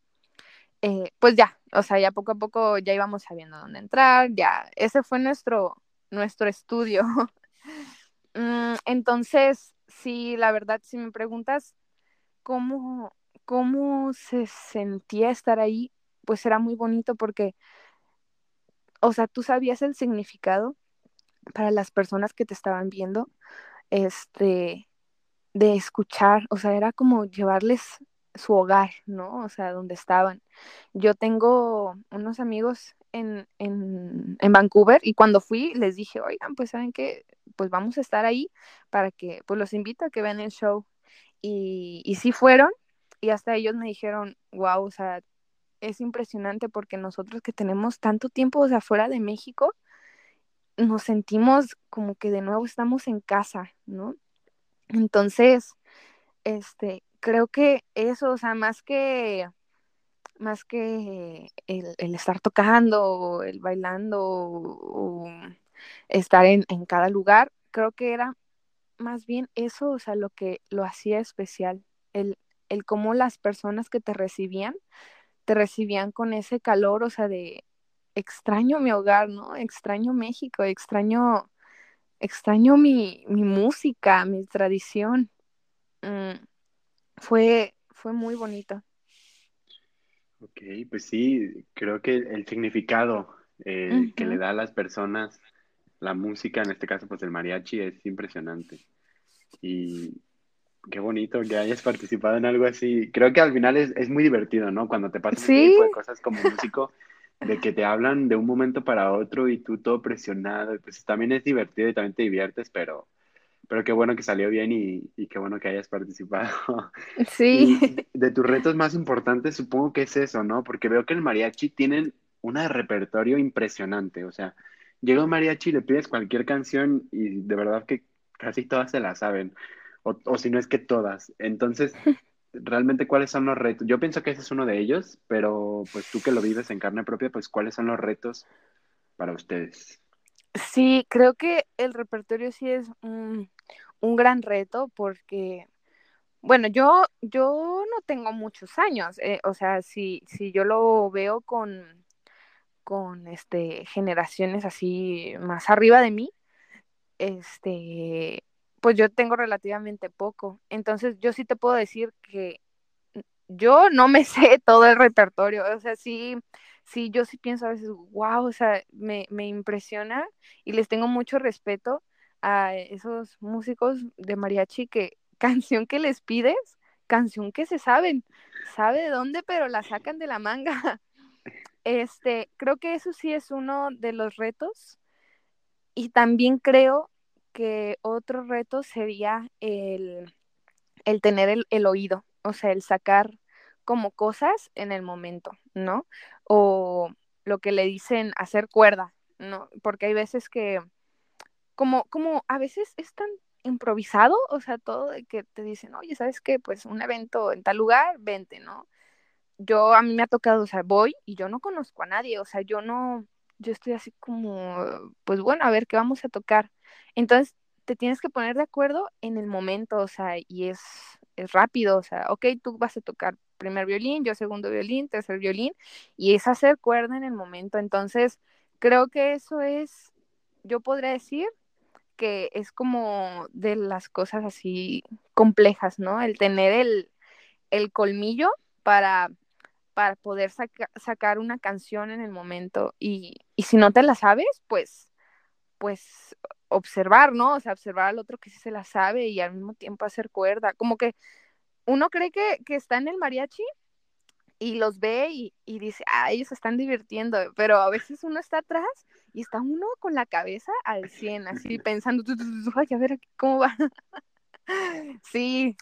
eh, pues ya, o sea, ya poco a poco ya íbamos sabiendo dónde entrar, ya, ese fue nuestro, nuestro estudio. Mm, entonces, sí, la verdad, si me preguntas cómo, cómo se sentía estar ahí, pues era muy bonito porque, o sea, tú sabías el significado para las personas que te estaban viendo, este, de escuchar, o sea, era como llevarles su hogar, ¿no? O sea, donde estaban. Yo tengo unos amigos en, en, en, Vancouver y cuando fui les dije, oigan, pues saben que pues vamos a estar ahí para que, pues los invito a que vean el show. Y, y sí fueron y hasta ellos me dijeron, wow, o sea, es impresionante porque nosotros que tenemos tanto tiempo, o sea, fuera de México, nos sentimos como que de nuevo estamos en casa, ¿no? Entonces, este, creo que eso, o sea, más que más que el, estar tocando, el bailando estar en, cada lugar, creo que era más bien eso, o sea, lo que lo hacía especial, el, el cómo las personas que te recibían, te recibían con ese calor, o sea, de extraño mi hogar, ¿no? Extraño México, extraño, extraño mi, música, mi tradición. Mm, fue, fue muy bonito. Ok, pues sí, creo que el significado eh, que le da a las personas la música, en este caso pues el mariachi, es impresionante. Y qué bonito que hayas participado en algo así. Creo que al final es, muy divertido, ¿no? Cuando te pasan ¿Sí? tipo de cosas como músico, de que te hablan de un momento para otro y tú todo presionado, pues también es divertido y también te diviertes, pero pero qué bueno que salió bien y, y qué bueno que hayas participado. Sí. de tus retos más importantes supongo que es eso, ¿no? Porque veo que el mariachi tienen un repertorio impresionante. O sea, llega un mariachi y le pides cualquier canción y de verdad que casi todas se la saben. O, o si no es que todas. Entonces, realmente, ¿cuáles son los retos? Yo pienso que ese es uno de ellos, pero pues tú que lo vives en carne propia, pues ¿cuáles son los retos para ustedes? Sí, creo que el repertorio sí es un, gran reto porque, bueno, yo, yo no tengo muchos años, eh, o sea, si, si yo lo veo con, con este, generaciones así más arriba de mí, este, pues yo tengo relativamente poco. Entonces, yo sí te puedo decir que yo no me sé todo el repertorio, o sea, sí, sí, yo sí pienso a veces, wow, o sea, me, me impresiona y les tengo mucho respeto a esos músicos de mariachi que canción que les pides, canción que se saben, sabe de dónde, pero la sacan de la manga. Este, creo que eso sí es uno de los retos y también creo que otro reto sería el, el tener el, el oído, o sea, el sacar como cosas en el momento, ¿no? O lo que le dicen hacer cuerda, ¿no? Porque hay veces que, como, como a veces es tan improvisado, o sea, todo de que te dicen, oye, ¿sabes qué? Pues un evento en tal lugar, vente, ¿no? Yo, a mí me ha tocado, o sea, voy y yo no conozco a nadie, o sea, yo no, yo estoy así como, pues bueno, a ver qué vamos a tocar. Entonces, te tienes que poner de acuerdo en el momento, o sea, y es, es rápido, o sea, ok, tú vas a tocar primer violín, yo segundo violín, tercer violín, y es hacer cuerda en el momento. Entonces, creo que eso es, yo podría decir que es como de las cosas así complejas, ¿no? El tener el, el colmillo para, para poder saca, sacar una canción en el momento. Y, y si no te la sabes, pues, pues observar, ¿no? O sea, observar al otro que sí se la sabe y al mismo tiempo hacer cuerda. Como que uno cree que, que está en el mariachi y los ve y, y, dice, ah, ellos se están divirtiendo, pero a veces uno está atrás y está uno con la cabeza al 100, así pensando, ay, a ver cómo va. sí,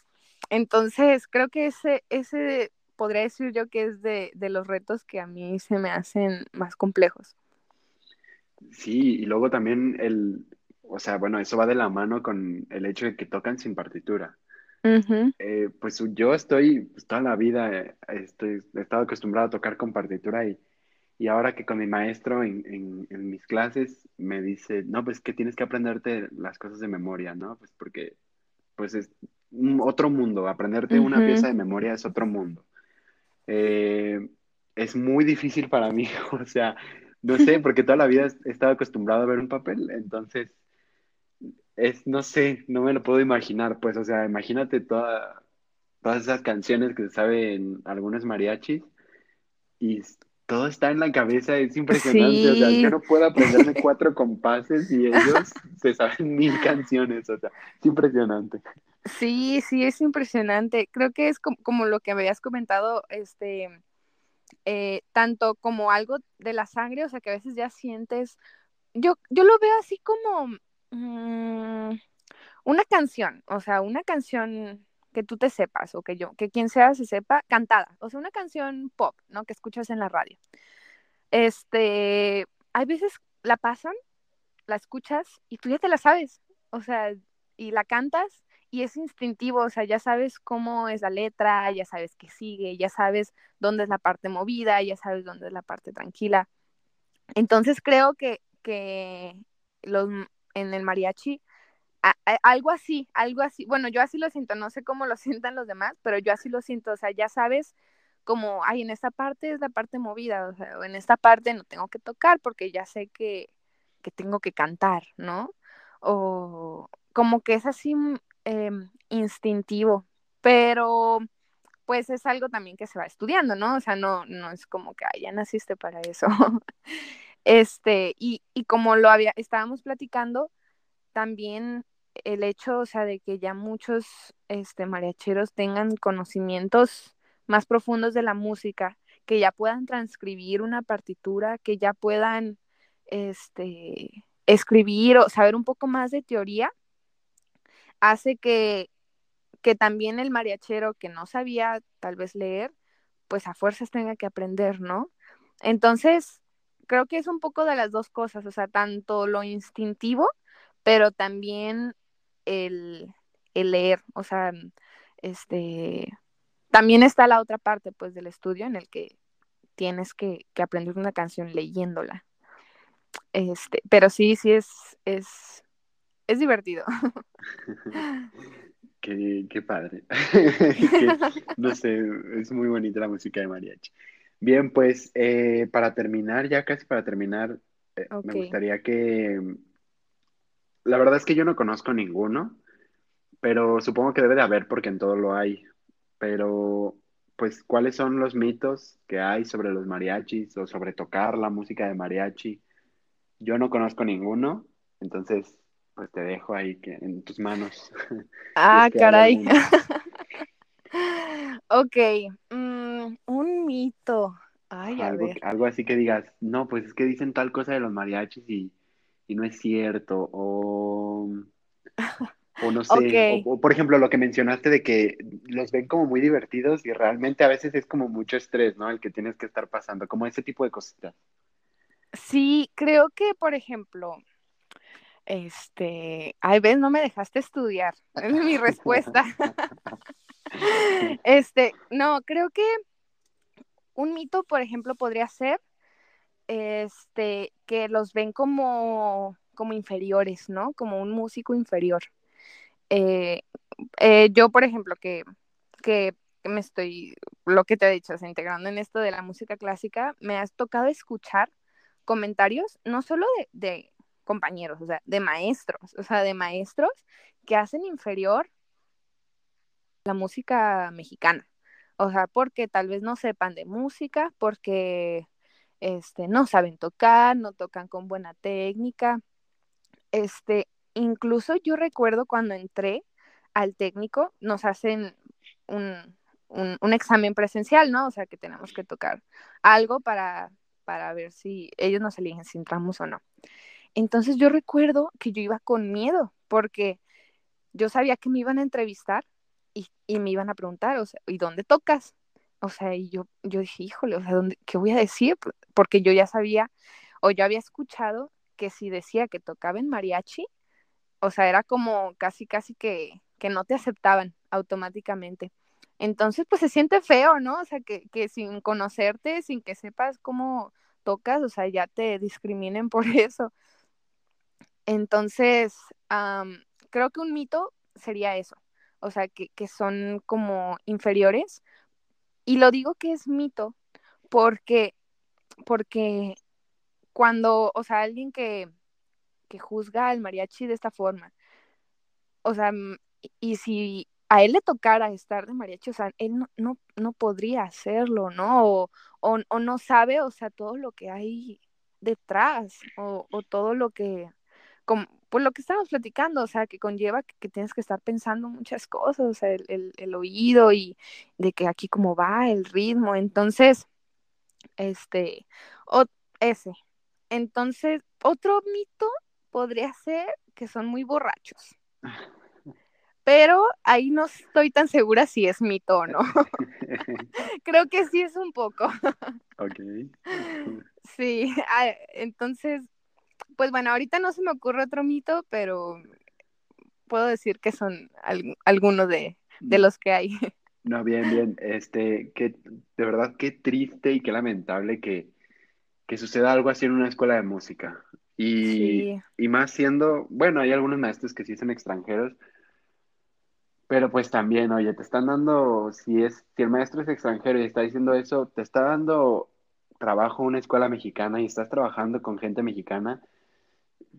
entonces creo que ese, ese podría decir yo que es de, de los retos que a mí se me hacen más complejos. Sí, y luego también el, o sea, bueno, eso va de la mano con el hecho de que tocan sin partitura. Uh -huh. Eh, pues yo estoy, pues, toda la vida estoy, he estado acostumbrado a tocar con partitura y, y ahora que con mi maestro en, en, en, mis clases me dice, no, pues que tienes que aprenderte las cosas de memoria, ¿no? Pues porque, pues es un, otro mundo, aprenderte uh -huh. una pieza de memoria es otro mundo. Eh, es muy difícil para mí, o sea, no sé, porque toda la vida he estado acostumbrado a ver un papel, entonces es, no sé, no me lo puedo imaginar, pues, o sea, imagínate toda, todas esas canciones que se saben algunos mariachis y todo está en la cabeza, es impresionante, sí. o sea, yo no puedo aprenderme cuatro compases y ellos se saben mil canciones, o sea, es impresionante. Sí, sí, es impresionante. Creo que es como, como lo que habías comentado, este, eh, tanto como algo de la sangre, o sea, que a veces ya sientes, yo, yo lo veo así como mmm, una canción, o sea, una canción que tú te sepas o que yo, que quien sea se sepa, cantada, o sea, una canción pop, ¿no? Que escuchas en la radio. Este, hay veces la pasan, la escuchas y tú ya te la sabes, o sea, y la cantas y es instintivo, o sea, ya sabes cómo es la letra, ya sabes qué sigue, ya sabes dónde es la parte movida, ya sabes dónde es la parte tranquila. Entonces creo que, que los, en el mariachi, algo así, algo así, bueno, yo así lo siento, no sé cómo lo sientan los demás, pero yo así lo siento, o sea, ya sabes como, ay, en esta parte es la parte movida, o sea, en esta parte no tengo que tocar porque ya sé que, que tengo que cantar, ¿no? O como que es así eh, instintivo, pero pues es algo también que se va estudiando, ¿no? O sea, no, no es como que, ay, ya naciste para eso. este, y, y como lo había, estábamos platicando, también el hecho, o sea, de que ya muchos este, mariacheros tengan conocimientos más profundos de la música, que ya puedan transcribir una partitura, que ya puedan este, escribir o saber un poco más de teoría, hace que, que también el mariachero que no sabía tal vez leer, pues a fuerzas tenga que aprender, ¿no? Entonces, creo que es un poco de las dos cosas, o sea, tanto lo instintivo, pero también el, el leer, o sea, este, también está la otra parte, pues, del estudio en el que tienes que, que aprender una canción leyéndola. Este, pero sí, sí es, es, es divertido. Qué, qué padre. no sé, es muy bonita la música de mariachi. Bien, pues eh, para terminar, ya casi para terminar, eh, me gustaría que... La verdad es que yo no conozco ninguno, pero supongo que debe de haber porque en todo lo hay. Pero, pues, ¿cuáles son los mitos que hay sobre los mariachis o sobre tocar la música de mariachi? Yo no conozco ninguno, entonces pues te dejo ahí que, en tus manos. Ah, caray. ok, mm, mito. Ay, algo, algo así que digas, no, pues es que dicen tal cosa de los mariachis y, no es cierto, o, o no sé, o, por ejemplo lo que mencionaste de que los ven como muy divertidos y realmente a veces es como mucho estrés, ¿no? El que tienes que estar pasando, como ese tipo de cositas. Sí, creo que, por ejemplo, este, ay, ves, no me dejaste estudiar. Es mi respuesta. este, no, creo que un mito, por ejemplo, podría ser este, que los ven como, como inferiores, ¿no? Como un músico inferior. Eh, eh, yo, por ejemplo, que, que me estoy, lo que te he dicho, integrando en esto de la música clásica, me has tocado escuchar comentarios, no solo de, compañeros, o sea, de maestros, o sea, de maestros que hacen inferior la música mexicana. O sea, porque tal vez no sepan de música, porque este, no saben tocar, no tocan con buena técnica. Este, incluso yo recuerdo cuando entré al técnico, nos hacen un, un examen presencial, ¿no? O sea, que tenemos que tocar algo para para ver si ellos nos eligen si entramos o no. Entonces yo recuerdo que yo iba con miedo porque yo sabía que me iban a entrevistar y, me iban a preguntar, o sea, ¿y dónde tocas? O sea, y yo, yo dije, híjole, o sea, ¿dónde, ¿qué voy a decir? Porque yo ya sabía, o yo había escuchado que si decía que tocaba en mariachi, o sea, era como casi, casi que, que no te aceptaban automáticamente. Entonces, pues se siente feo, ¿no? O sea, que, que sin conocerte, sin que sepas cómo tocas, o sea, ya te discriminen por eso. Entonces, creo que un mito sería eso, o sea, que, son como inferiores. Y lo digo que es mito porque, porque cuando, o sea, alguien que, que juzga al mariachi de esta forma, o sea, y si a él le tocara estar de mariachi, o sea, él no, no, no podría hacerlo, ¿no? O, o, no sabe, o sea, todo lo que hay detrás, o, o todo lo que, como, pues lo que estamos platicando, o sea, que conlleva que, tienes que estar pensando muchas cosas, o sea, el, el, oído y de que aquí cómo va, el ritmo, entonces, este, o, ese. Entonces, otro mito podría ser que son muy borrachos pero ahí no estoy tan segura si es mito o no. Creo que sí es un poco. ok. Sí, ah, entonces, pues bueno, ahorita no se me ocurre otro mito, pero puedo decir que son algunos de, los que hay. No, bien, bien. Este, que de verdad qué triste y qué lamentable que, que suceda algo así en una escuela de música. Y, y más siendo, bueno, hay algunos maestros que sí son extranjeros, pero pues también, oye, te están dando, si es, si el maestro es extranjero y está diciendo eso, te está dando trabajo una escuela mexicana y estás trabajando con gente mexicana,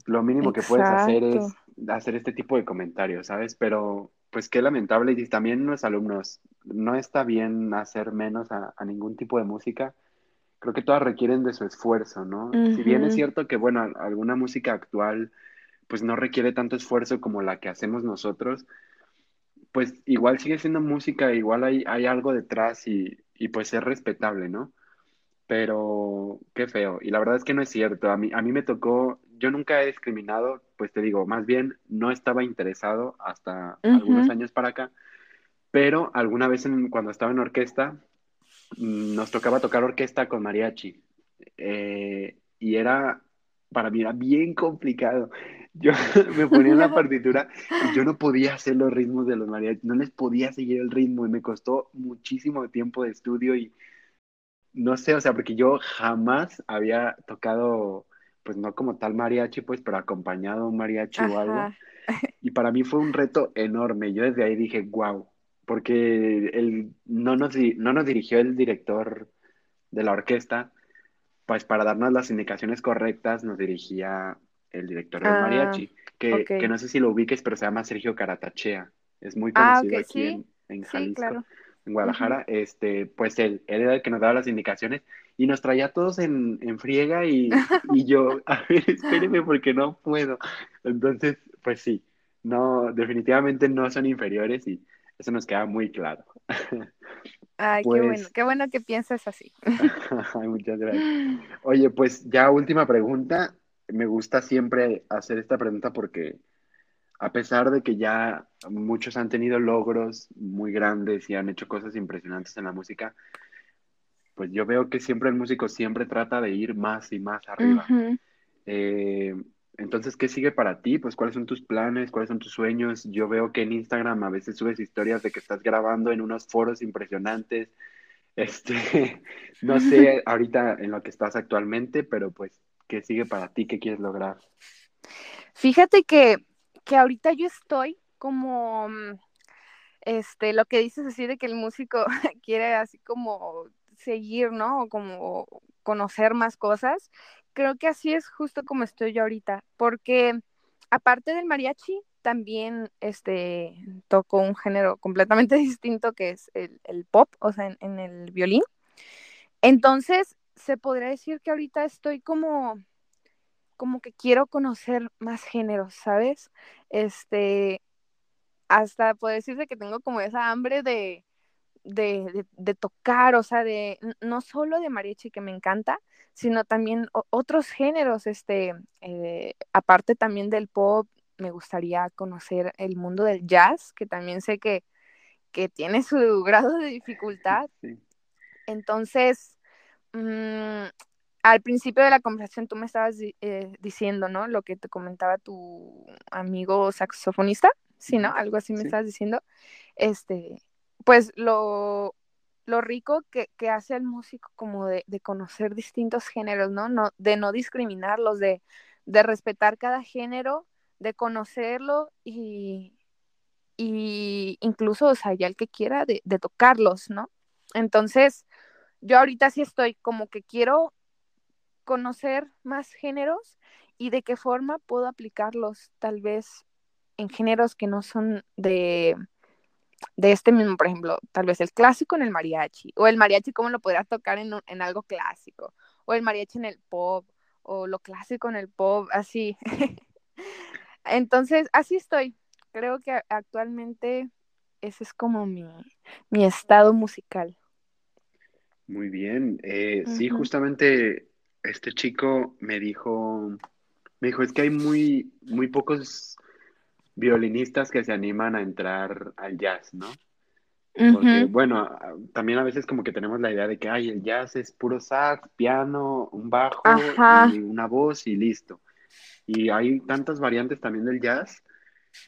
lo mínimo que puedes hacer es hacer este tipo de comentarios, ¿sabes? Pero pues qué lamentable y también los alumnos, no está bien hacer menos a, ningún tipo de música. Creo que todas requieren de su esfuerzo, ¿no? Si bien es cierto que, bueno, alguna música actual pues no requiere tanto esfuerzo como la que hacemos nosotros, pues igual sigue siendo música, igual hay, hay algo detrás y, pues es respetable, ¿no? Pero qué feo. Y la verdad es que no es cierto. A mí, a mí me tocó, yo nunca he discriminado, pues te digo, más bien no estaba interesado hasta algunos años para acá, pero alguna vez cuando estaba en orquesta, mm, nos tocaba tocar orquesta con mariachi. Eh, y era, para mí era bien complicado. Yo me ponía en la partitura y yo no podía hacer los ritmos de los mariachis, no les podía seguir el ritmo y me costó muchísimo tiempo de estudio y no sé, o sea, porque yo jamás había tocado pues no como tal mariachi, pues, pero acompañado un mariachi o algo. Y para mí fue un reto enorme. Yo desde ahí dije, wow, porque él no nos, no nos dirigió el director de la orquesta, pues para darnos las indicaciones correctas nos dirigía el director del ah, mariachi, que, que, no sé si lo ubiques, pero se llama Sergio Caratachea. Es muy ah, conocido aquí en, Jalisco, en Guadalajara. Este, pues él, él era el que nos daba las indicaciones y nos traía a todos en, en friega y, y yo, a ver, espéreme porque no puedo. Entonces, pues sí, no, definitivamente no son inferiores y eso nos queda muy claro. Ay, qué bueno, pues qué bueno que piensas así. muchas gracias. Oye, pues ya última pregunta. Me gusta siempre hacer esta pregunta porque a pesar de que ya muchos han tenido logros muy grandes y han hecho cosas impresionantes en la música, pues yo veo que siempre el músico siempre trata de ir más y más arriba. Entonces, ¿qué sigue para ti? Pues, ¿cuáles son tus planes? ¿Cuáles son tus sueños? Yo veo que en Instagram a veces subes historias de que estás grabando en unos foros impresionantes. Este, no sé ahorita en lo que estás actualmente, pero pues, ¿qué sigue para ti? ¿Qué quieres lograr? Fíjate que, que ahorita yo estoy como, mm, este, lo que dices así de que el músico quiere así como seguir, ¿no? O como conocer más cosas creo que así es justo como estoy yo ahorita, porque aparte del mariachi, también este, toco un género completamente distinto que es el, pop, o sea, en, el violín. Entonces, se podría decir que ahorita estoy como, como que quiero conocer más géneros, ¿sabes? Este, hasta puedo decirse que tengo como esa hambre de, de, de, tocar, o sea, de no solo de mariachi que me encanta, sino también otros géneros, este, eh, aparte también del pop, me gustaría conocer el mundo del jazz, que también sé que, que tiene su grado de dificultad. Entonces, mm, al principio de la conversación tú me estabas eh, diciendo, ¿no? Lo que te comentaba tu amigo saxofonista, ¿sí, no? Algo así me estabas diciendo. Este, pues lo, lo rico que, hace el músico como de, conocer distintos géneros, ¿no? no de no discriminarlos, de, de, respetar cada género, de conocerlo y, y incluso, o sea, ya el que quiera de, de tocarlos, ¿no? Entonces, yo ahorita sí estoy como que quiero conocer más géneros y de qué forma puedo aplicarlos tal vez en géneros que no son de de este mismo, por ejemplo, tal vez el clásico en el mariachi, o el mariachi cómo lo podrías tocar en, en algo clásico, o el mariachi en el pop, o lo clásico en el pop, así. Entonces, así estoy. Creo que actualmente ese es como mi, mi estado musical. Muy bien. Eh, sí, justamente este chico me dijo, me dijo, es que hay muy, muy pocos violinistas que se animan a entrar al jazz, ¿no? Porque, bueno, también a veces como que tenemos la idea de que, ay, el jazz es puro sax, piano, un bajo y una voz y listo. Y hay tantas variantes también del jazz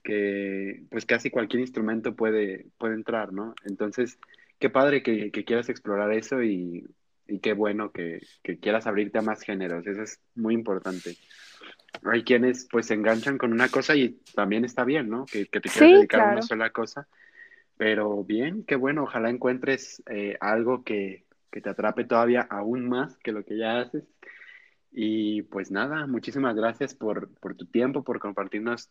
que pues casi cualquier instrumento puede, puede entrar, ¿no? Entonces, qué padre que, quieras explorar eso y, qué bueno que, que, quieras abrirte a más géneros, eso es muy importante hay quienes pues se enganchan con una cosa y también está bien, ¿no? Que, te quieras dedicar a una sola cosa. Pero bien, qué bueno, ojalá encuentres eh, algo que, te atrape todavía aún más que lo que ya haces. Y pues nada, muchísimas gracias por, tu tiempo, por compartirnos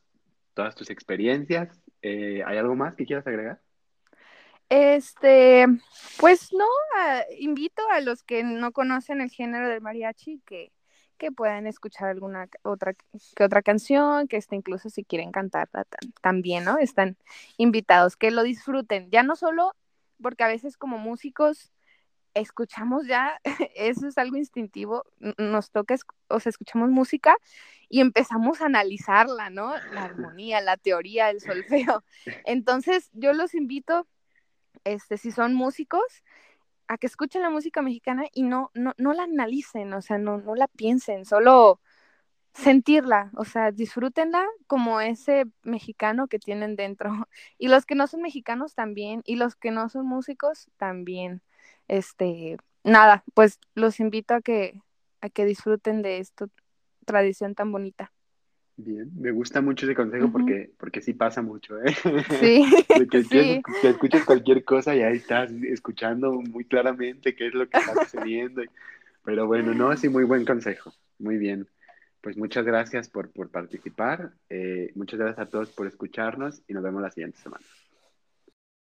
todas tus experiencias. Eh, ¿Hay algo más que quieras agregar? Este, pues no, ah, invito a los que no conocen el género del mariachi que que puedan escuchar alguna otra que otra canción, que esté incluso si quieren cantar también, ¿no? Están invitados, que lo disfruten, ya no solo porque a veces como músicos escuchamos ya, eso es algo instintivo, nos toca, o sea, escuchamos música y empezamos a analizarla, ¿no? La armonía, la teoría, el solfeo. Entonces, yo los invito, este, si son músicos, a que escuchen la música mexicana y no, no, no la analicen, o sea, no, no la piensen, solo sentirla, o sea, disfrútenla como ese mexicano que tienen dentro. Y los que no son mexicanos también, y los que no son músicos también. Este, nada, pues los invito a que, a que disfruten de esto tradición tan bonita. Bien, me gusta mucho ese consejo porque, porque sí pasa mucho, ¿eh? Sí, que, sí. que escuches cualquier cosa y ahí estás escuchando muy claramente qué es lo que está sucediendo. Pero bueno, no, sí, muy buen consejo. Muy bien. Pues muchas gracias por, por participar. Eh, muchas gracias a todos por escucharnos y nos vemos la siguiente semana.